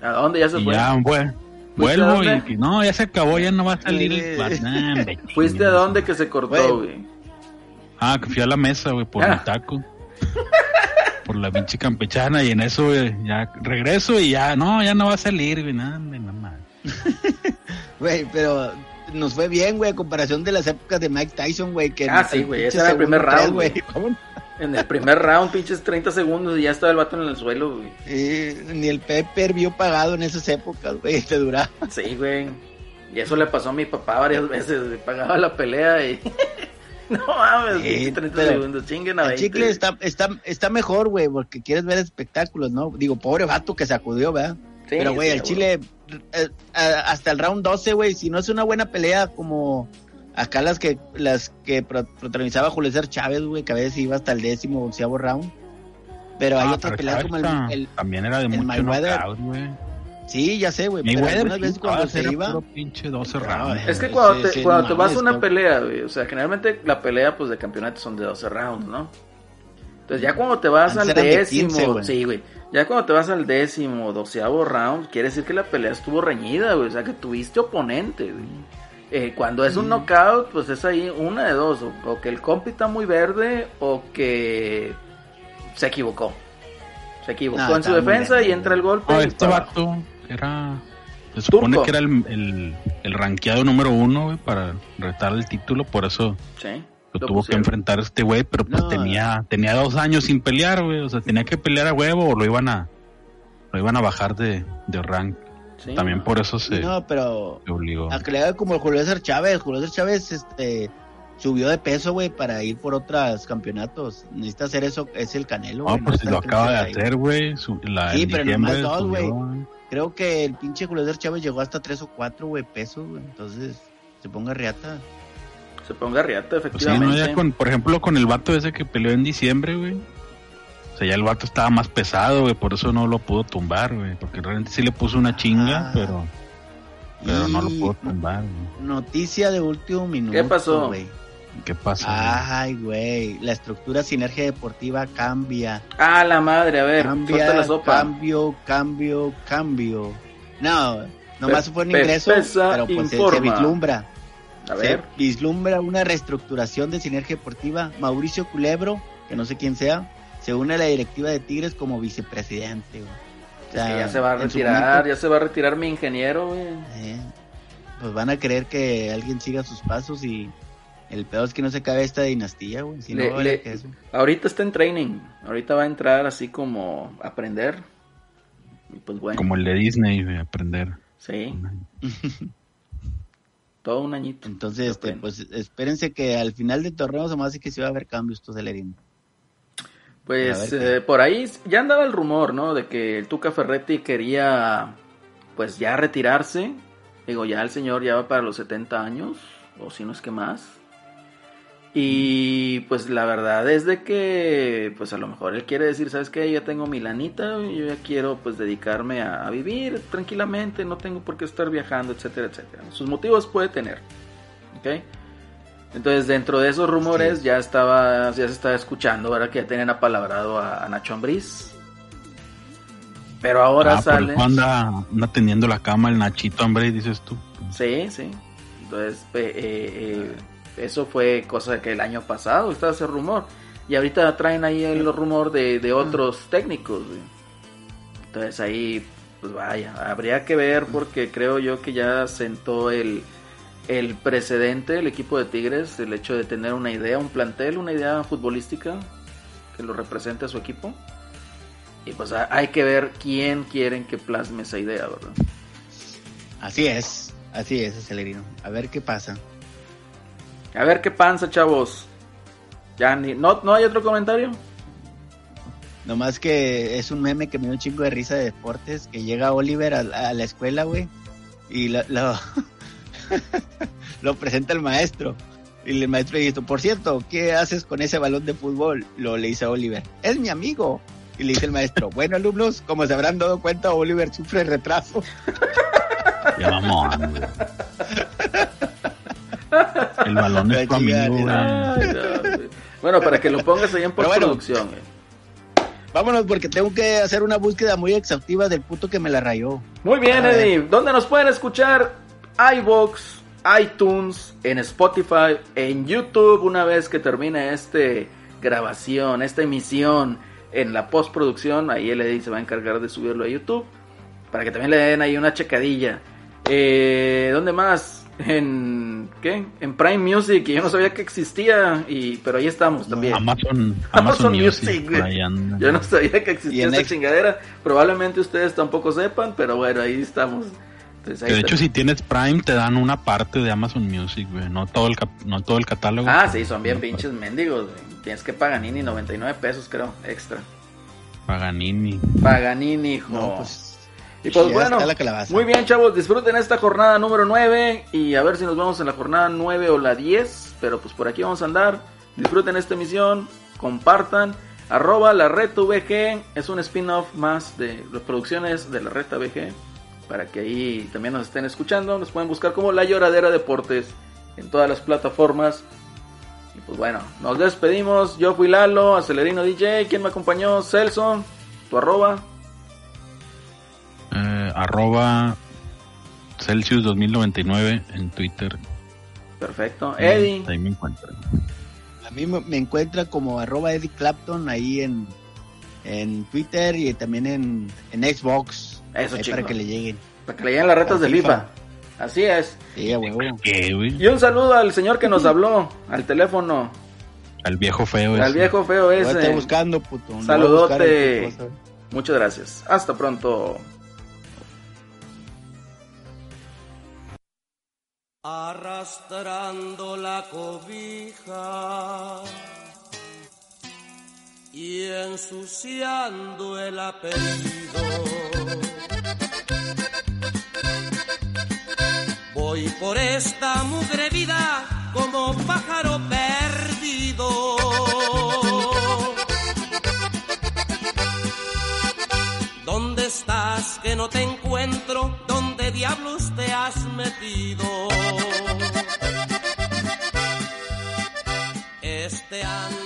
Speaker 2: ¿A dónde ya se fue?
Speaker 4: ya.
Speaker 2: ¿Fuiste
Speaker 4: Vuelvo y que no, ya se acabó, ya no va a salir el... Hombre,
Speaker 2: ¿Fuiste a dónde que se cortó,
Speaker 3: Güey.
Speaker 4: Ah, que fui a la mesa, güey, por
Speaker 2: Ah.
Speaker 4: mi taco. por la pinche campechana y en eso, güey, ya regreso y ya, no, ya no va a salir, güey, nada, nada más.
Speaker 3: Güey, pero nos fue bien, güey, a comparación de las épocas de Mike Tyson, güey. Que
Speaker 2: Ah, sí,
Speaker 3: el
Speaker 2: güey, ese era el primer round, güey. En el primer round, pinches 30 segundos y ya estaba el vato en el suelo, güey.
Speaker 3: Eh, ni el Pepper vio pagado en esas épocas, güey, te duraba.
Speaker 2: Sí, güey. Y eso le pasó a mi papá varias veces. güey. Pagaba la pelea y. no mames,
Speaker 3: Sí,
Speaker 2: pinche 30
Speaker 3: pero
Speaker 2: segundos. Chinguen a
Speaker 3: El
Speaker 2: 20.
Speaker 3: chicle está, está, está mejor, güey, porque quieres ver espectáculos, ¿no? Digo, pobre vato que sacudió, ¿verdad?
Speaker 2: Sí,
Speaker 3: Pero, güey,
Speaker 2: sí,
Speaker 3: el Chile, eh, a- hasta el round 12, güey, si no es una buena pelea como acá las que las que pro- protagonizaba Julio César Chávez, güey, que a veces iba hasta el décimo, onceavo round. Pero hay
Speaker 4: Ah,
Speaker 3: otras peleas como el, el-
Speaker 4: También era de
Speaker 3: el
Speaker 4: mucho knockout, güey.
Speaker 3: Sí, ya sé, güey, pero algunas veces cuando se iba...
Speaker 4: puro pinche 12
Speaker 3: No,
Speaker 4: rounds.
Speaker 2: Es que
Speaker 3: Sí,
Speaker 2: cuando te,
Speaker 3: sí,
Speaker 2: cuando
Speaker 3: no
Speaker 2: te vas a una pelea, güey, o sea, generalmente la pelea pues de campeonato son de 12 rounds, ¿no? Entonces ya cuando te vas
Speaker 3: Antes
Speaker 2: al décimo,
Speaker 3: 15, güey.
Speaker 2: sí, güey, ya cuando te vas al décimo, doceavo round, quiere decir que la pelea estuvo reñida, güey, o sea, que tuviste oponente, güey. Eh, cuando es un knockout, pues es ahí una de dos, o, o que el compi está muy verde o que se equivocó. Se equivocó
Speaker 3: No,
Speaker 2: en su defensa y entra el golpe.
Speaker 4: No,
Speaker 2: y
Speaker 4: este vato era. Se supone
Speaker 2: Turco.
Speaker 4: que era el, el, el rankeado número uno, güey, para retar el título, por eso
Speaker 2: Sí,
Speaker 4: lo
Speaker 2: lo
Speaker 4: tuvo que enfrentar este güey, pero pues
Speaker 3: No.
Speaker 4: tenía, tenía dos años sin pelear, güey, o sea, tenía que pelear a huevo o lo iban a, lo iban a bajar de, de rank.
Speaker 2: Sí,
Speaker 4: También
Speaker 2: no.
Speaker 4: por eso se,
Speaker 3: No, pero
Speaker 4: se obligó.
Speaker 3: a que le haga como el Julio César Chávez. Julio César Chávez este, subió de peso, güey, para ir por otros campeonatos. Necesita hacer eso, es el Canelo.
Speaker 4: No,
Speaker 3: güey,
Speaker 4: pues
Speaker 3: está
Speaker 4: lo acaba de hacer, güey.
Speaker 3: Sí,
Speaker 4: en
Speaker 3: pero nomás dos, güey. Creo que el pinche Julio César Chávez llegó hasta tres o cuatro, güey, pesos, güey. Entonces, se ponga riata.
Speaker 2: Se ponga riata,
Speaker 4: Pues sí,
Speaker 2: efectivamente.
Speaker 4: no, ya con, por ejemplo, con el vato ese que peleó en diciembre, güey. O sea, ya el vato estaba más pesado, güey, por eso no lo pudo tumbar, güey. Porque realmente sí le puso una chinga,
Speaker 3: Ah.
Speaker 4: pero, pero no lo pudo tumbar, güey.
Speaker 3: Noticia de último minuto.
Speaker 2: ¿Qué pasó?
Speaker 3: güey?
Speaker 4: ¿Qué pasó?
Speaker 3: Ay, güey. La estructura sinergia deportiva cambia.
Speaker 2: Ah, la madre, a ver,
Speaker 3: Cambia,
Speaker 2: la sopa.
Speaker 3: cambio, cambio, cambio. No, nomás
Speaker 2: Pe-
Speaker 3: fue un ingreso, pero pues se- se, vislumbra.
Speaker 2: A
Speaker 3: Se
Speaker 2: ver,
Speaker 3: vislumbra una reestructuración de sinergia deportiva. Mauricio Culebro, que no sé quién sea, se une a la directiva de Tigres como vicepresidente. güey. O
Speaker 2: es
Speaker 3: sea,
Speaker 2: que ya se va a retirar,
Speaker 3: momento,
Speaker 2: ya se va a retirar mi ingeniero, güey.
Speaker 3: eh, pues van a querer que alguien siga sus pasos y el peor es que no se acabe esta dinastía, güey. Si
Speaker 2: Le-
Speaker 3: no, vale
Speaker 2: le-
Speaker 3: que eso.
Speaker 2: Ahorita está en training, ahorita va a entrar así como a aprender. Y pues bueno,
Speaker 4: Como el de Disney, güey, aprender.
Speaker 2: sí, todo un añito.
Speaker 3: Entonces, este, pues espérense que al final del torneo se me hace que sí va a haber cambios, esto Celerín.
Speaker 2: Pues eh, por ahí ya andaba el rumor, ¿no? De que el Tuca Ferretti quería, pues ya retirarse. Digo, ya el señor ya va para los 70 años, o si no es que más. Y pues la verdad es de que, pues a lo mejor él quiere decir, ¿sabes qué? Yo ya tengo mi lanita, yo ya quiero pues dedicarme a, a vivir tranquilamente, no tengo por qué estar viajando, etcétera, etcétera. Sus motivos puede tener, ¿ok? Entonces dentro de esos rumores
Speaker 3: Sí.
Speaker 2: ya estaba, ya se estaba escuchando, ¿verdad? Que ya tenían apalabrado a, a Nacho Ambriz. Pero ahora
Speaker 4: Ah, por
Speaker 2: sale.
Speaker 4: anda, anda teniendo la cama el Nachito, y dices tú.
Speaker 2: Sí, sí. Entonces, eh, eh, eh, eso fue cosa que el año pasado estaba ese rumor. Y ahorita traen ahí el rumor de, de otros técnicos. güey. Entonces ahí, pues vaya, habría que ver porque creo yo que ya sentó el, el precedente el equipo de Tigres, el hecho de tener una idea, un plantel, una idea futbolística que lo represente a su equipo. Y pues ha- hay que ver quién quieren que plasme esa idea, ¿verdad?
Speaker 3: Así es, así es, Acelerino. A ver qué pasa.
Speaker 2: A ver qué panza, chavos. Ya ni, ¿no, ¿No hay otro comentario?
Speaker 3: Nomás que es un meme que me dio un chingo de risa de deportes, que llega Oliver a, a la escuela, güey, y lo, lo, lo presenta el maestro. Y el maestro dice, por cierto, ¿qué haces con ese balón de fútbol? Lo le dice a Oliver, es mi amigo. Y le dice el maestro, bueno alumnos, como se habrán dado cuenta, Oliver sufre retraso.
Speaker 4: Ya vamos. El balón es tu amigo,
Speaker 2: bueno, para que lo pongas ahí en
Speaker 3: Pero bueno.
Speaker 2: postproducción. güey.
Speaker 3: Vámonos porque tengo que hacer una búsqueda muy exhaustiva del puto que me la rayó.
Speaker 2: Muy bien. Eddie. ¿Dónde nos pueden escuchar? iVoox, iTunes, en Spotify, en YouTube, una vez que termine este grabación, esta emisión en la postproducción, ahí el Eddie se va a encargar de subirlo a YouTube, para que también le den ahí una checadilla. Eh, ¿Dónde más? En ¿qué? En Prime Music, que yo no sabía que existía, y pero ahí estamos también.
Speaker 4: Amazon,
Speaker 2: Amazon
Speaker 4: Amazon
Speaker 2: Music, güey. Yo no sabía que existía esta
Speaker 3: ex-
Speaker 2: chingadera. Probablemente ustedes tampoco sepan, pero bueno, ahí estamos. Ahí
Speaker 4: de hecho, si tienes Prime, te dan una parte de Amazon Music, güey. No todo el, no todo el catálogo.
Speaker 2: Ah, sí, son bien pinches mendigos. güey. Tienes que Paganini 99 pesos, creo, extra.
Speaker 4: Paganini.
Speaker 2: Paganini, hijo.
Speaker 3: No, pues
Speaker 2: y pues bueno, muy bien, chavos, disfruten esta jornada número 9 y a ver si nos vemos en la jornada 9 o la 10, pero pues por aquí vamos a andar. Disfruten esta emisión, compartan. Arroba la red VG es un spin-off más de las producciones de la red VG para que ahí también nos estén escuchando. Nos pueden buscar como La Lloradera Deportes en todas las plataformas. Y pues bueno, nos despedimos. Yo fui Lalo, Acelerino DJ. ¿Quién me acompañó? Celso, tu arroba.
Speaker 4: Eh, arroba Celsius 2099 en Twitter.
Speaker 2: Perfecto. Eddie.
Speaker 4: Ahí me encuentran.
Speaker 3: A mí me me encuentra como arroba Eddie Clapton ahí en, en Twitter y también en, en Xbox.
Speaker 2: Eso,
Speaker 3: ahí para que le lleguen.
Speaker 2: Para que le lleguen las retas
Speaker 3: Al
Speaker 2: de FIFA.
Speaker 3: FIFA.
Speaker 2: Así es.
Speaker 3: Sí, a huevo.
Speaker 4: ¿Qué, güey?
Speaker 2: Y un saludo al señor que nos habló al teléfono.
Speaker 4: Al viejo feo
Speaker 2: Al
Speaker 4: ese.
Speaker 2: viejo feo ese.
Speaker 3: buscando, puto. A
Speaker 2: Saludote.
Speaker 3: buscar puto.
Speaker 2: Muchas gracias. Hasta pronto.
Speaker 1: arrastrando la cobija y ensuciando el apellido. Voy por esta mugre vida como pájaro perdido. ¿Dónde estás que no te encuentro? ¿Dónde diablos te has metido? Este anda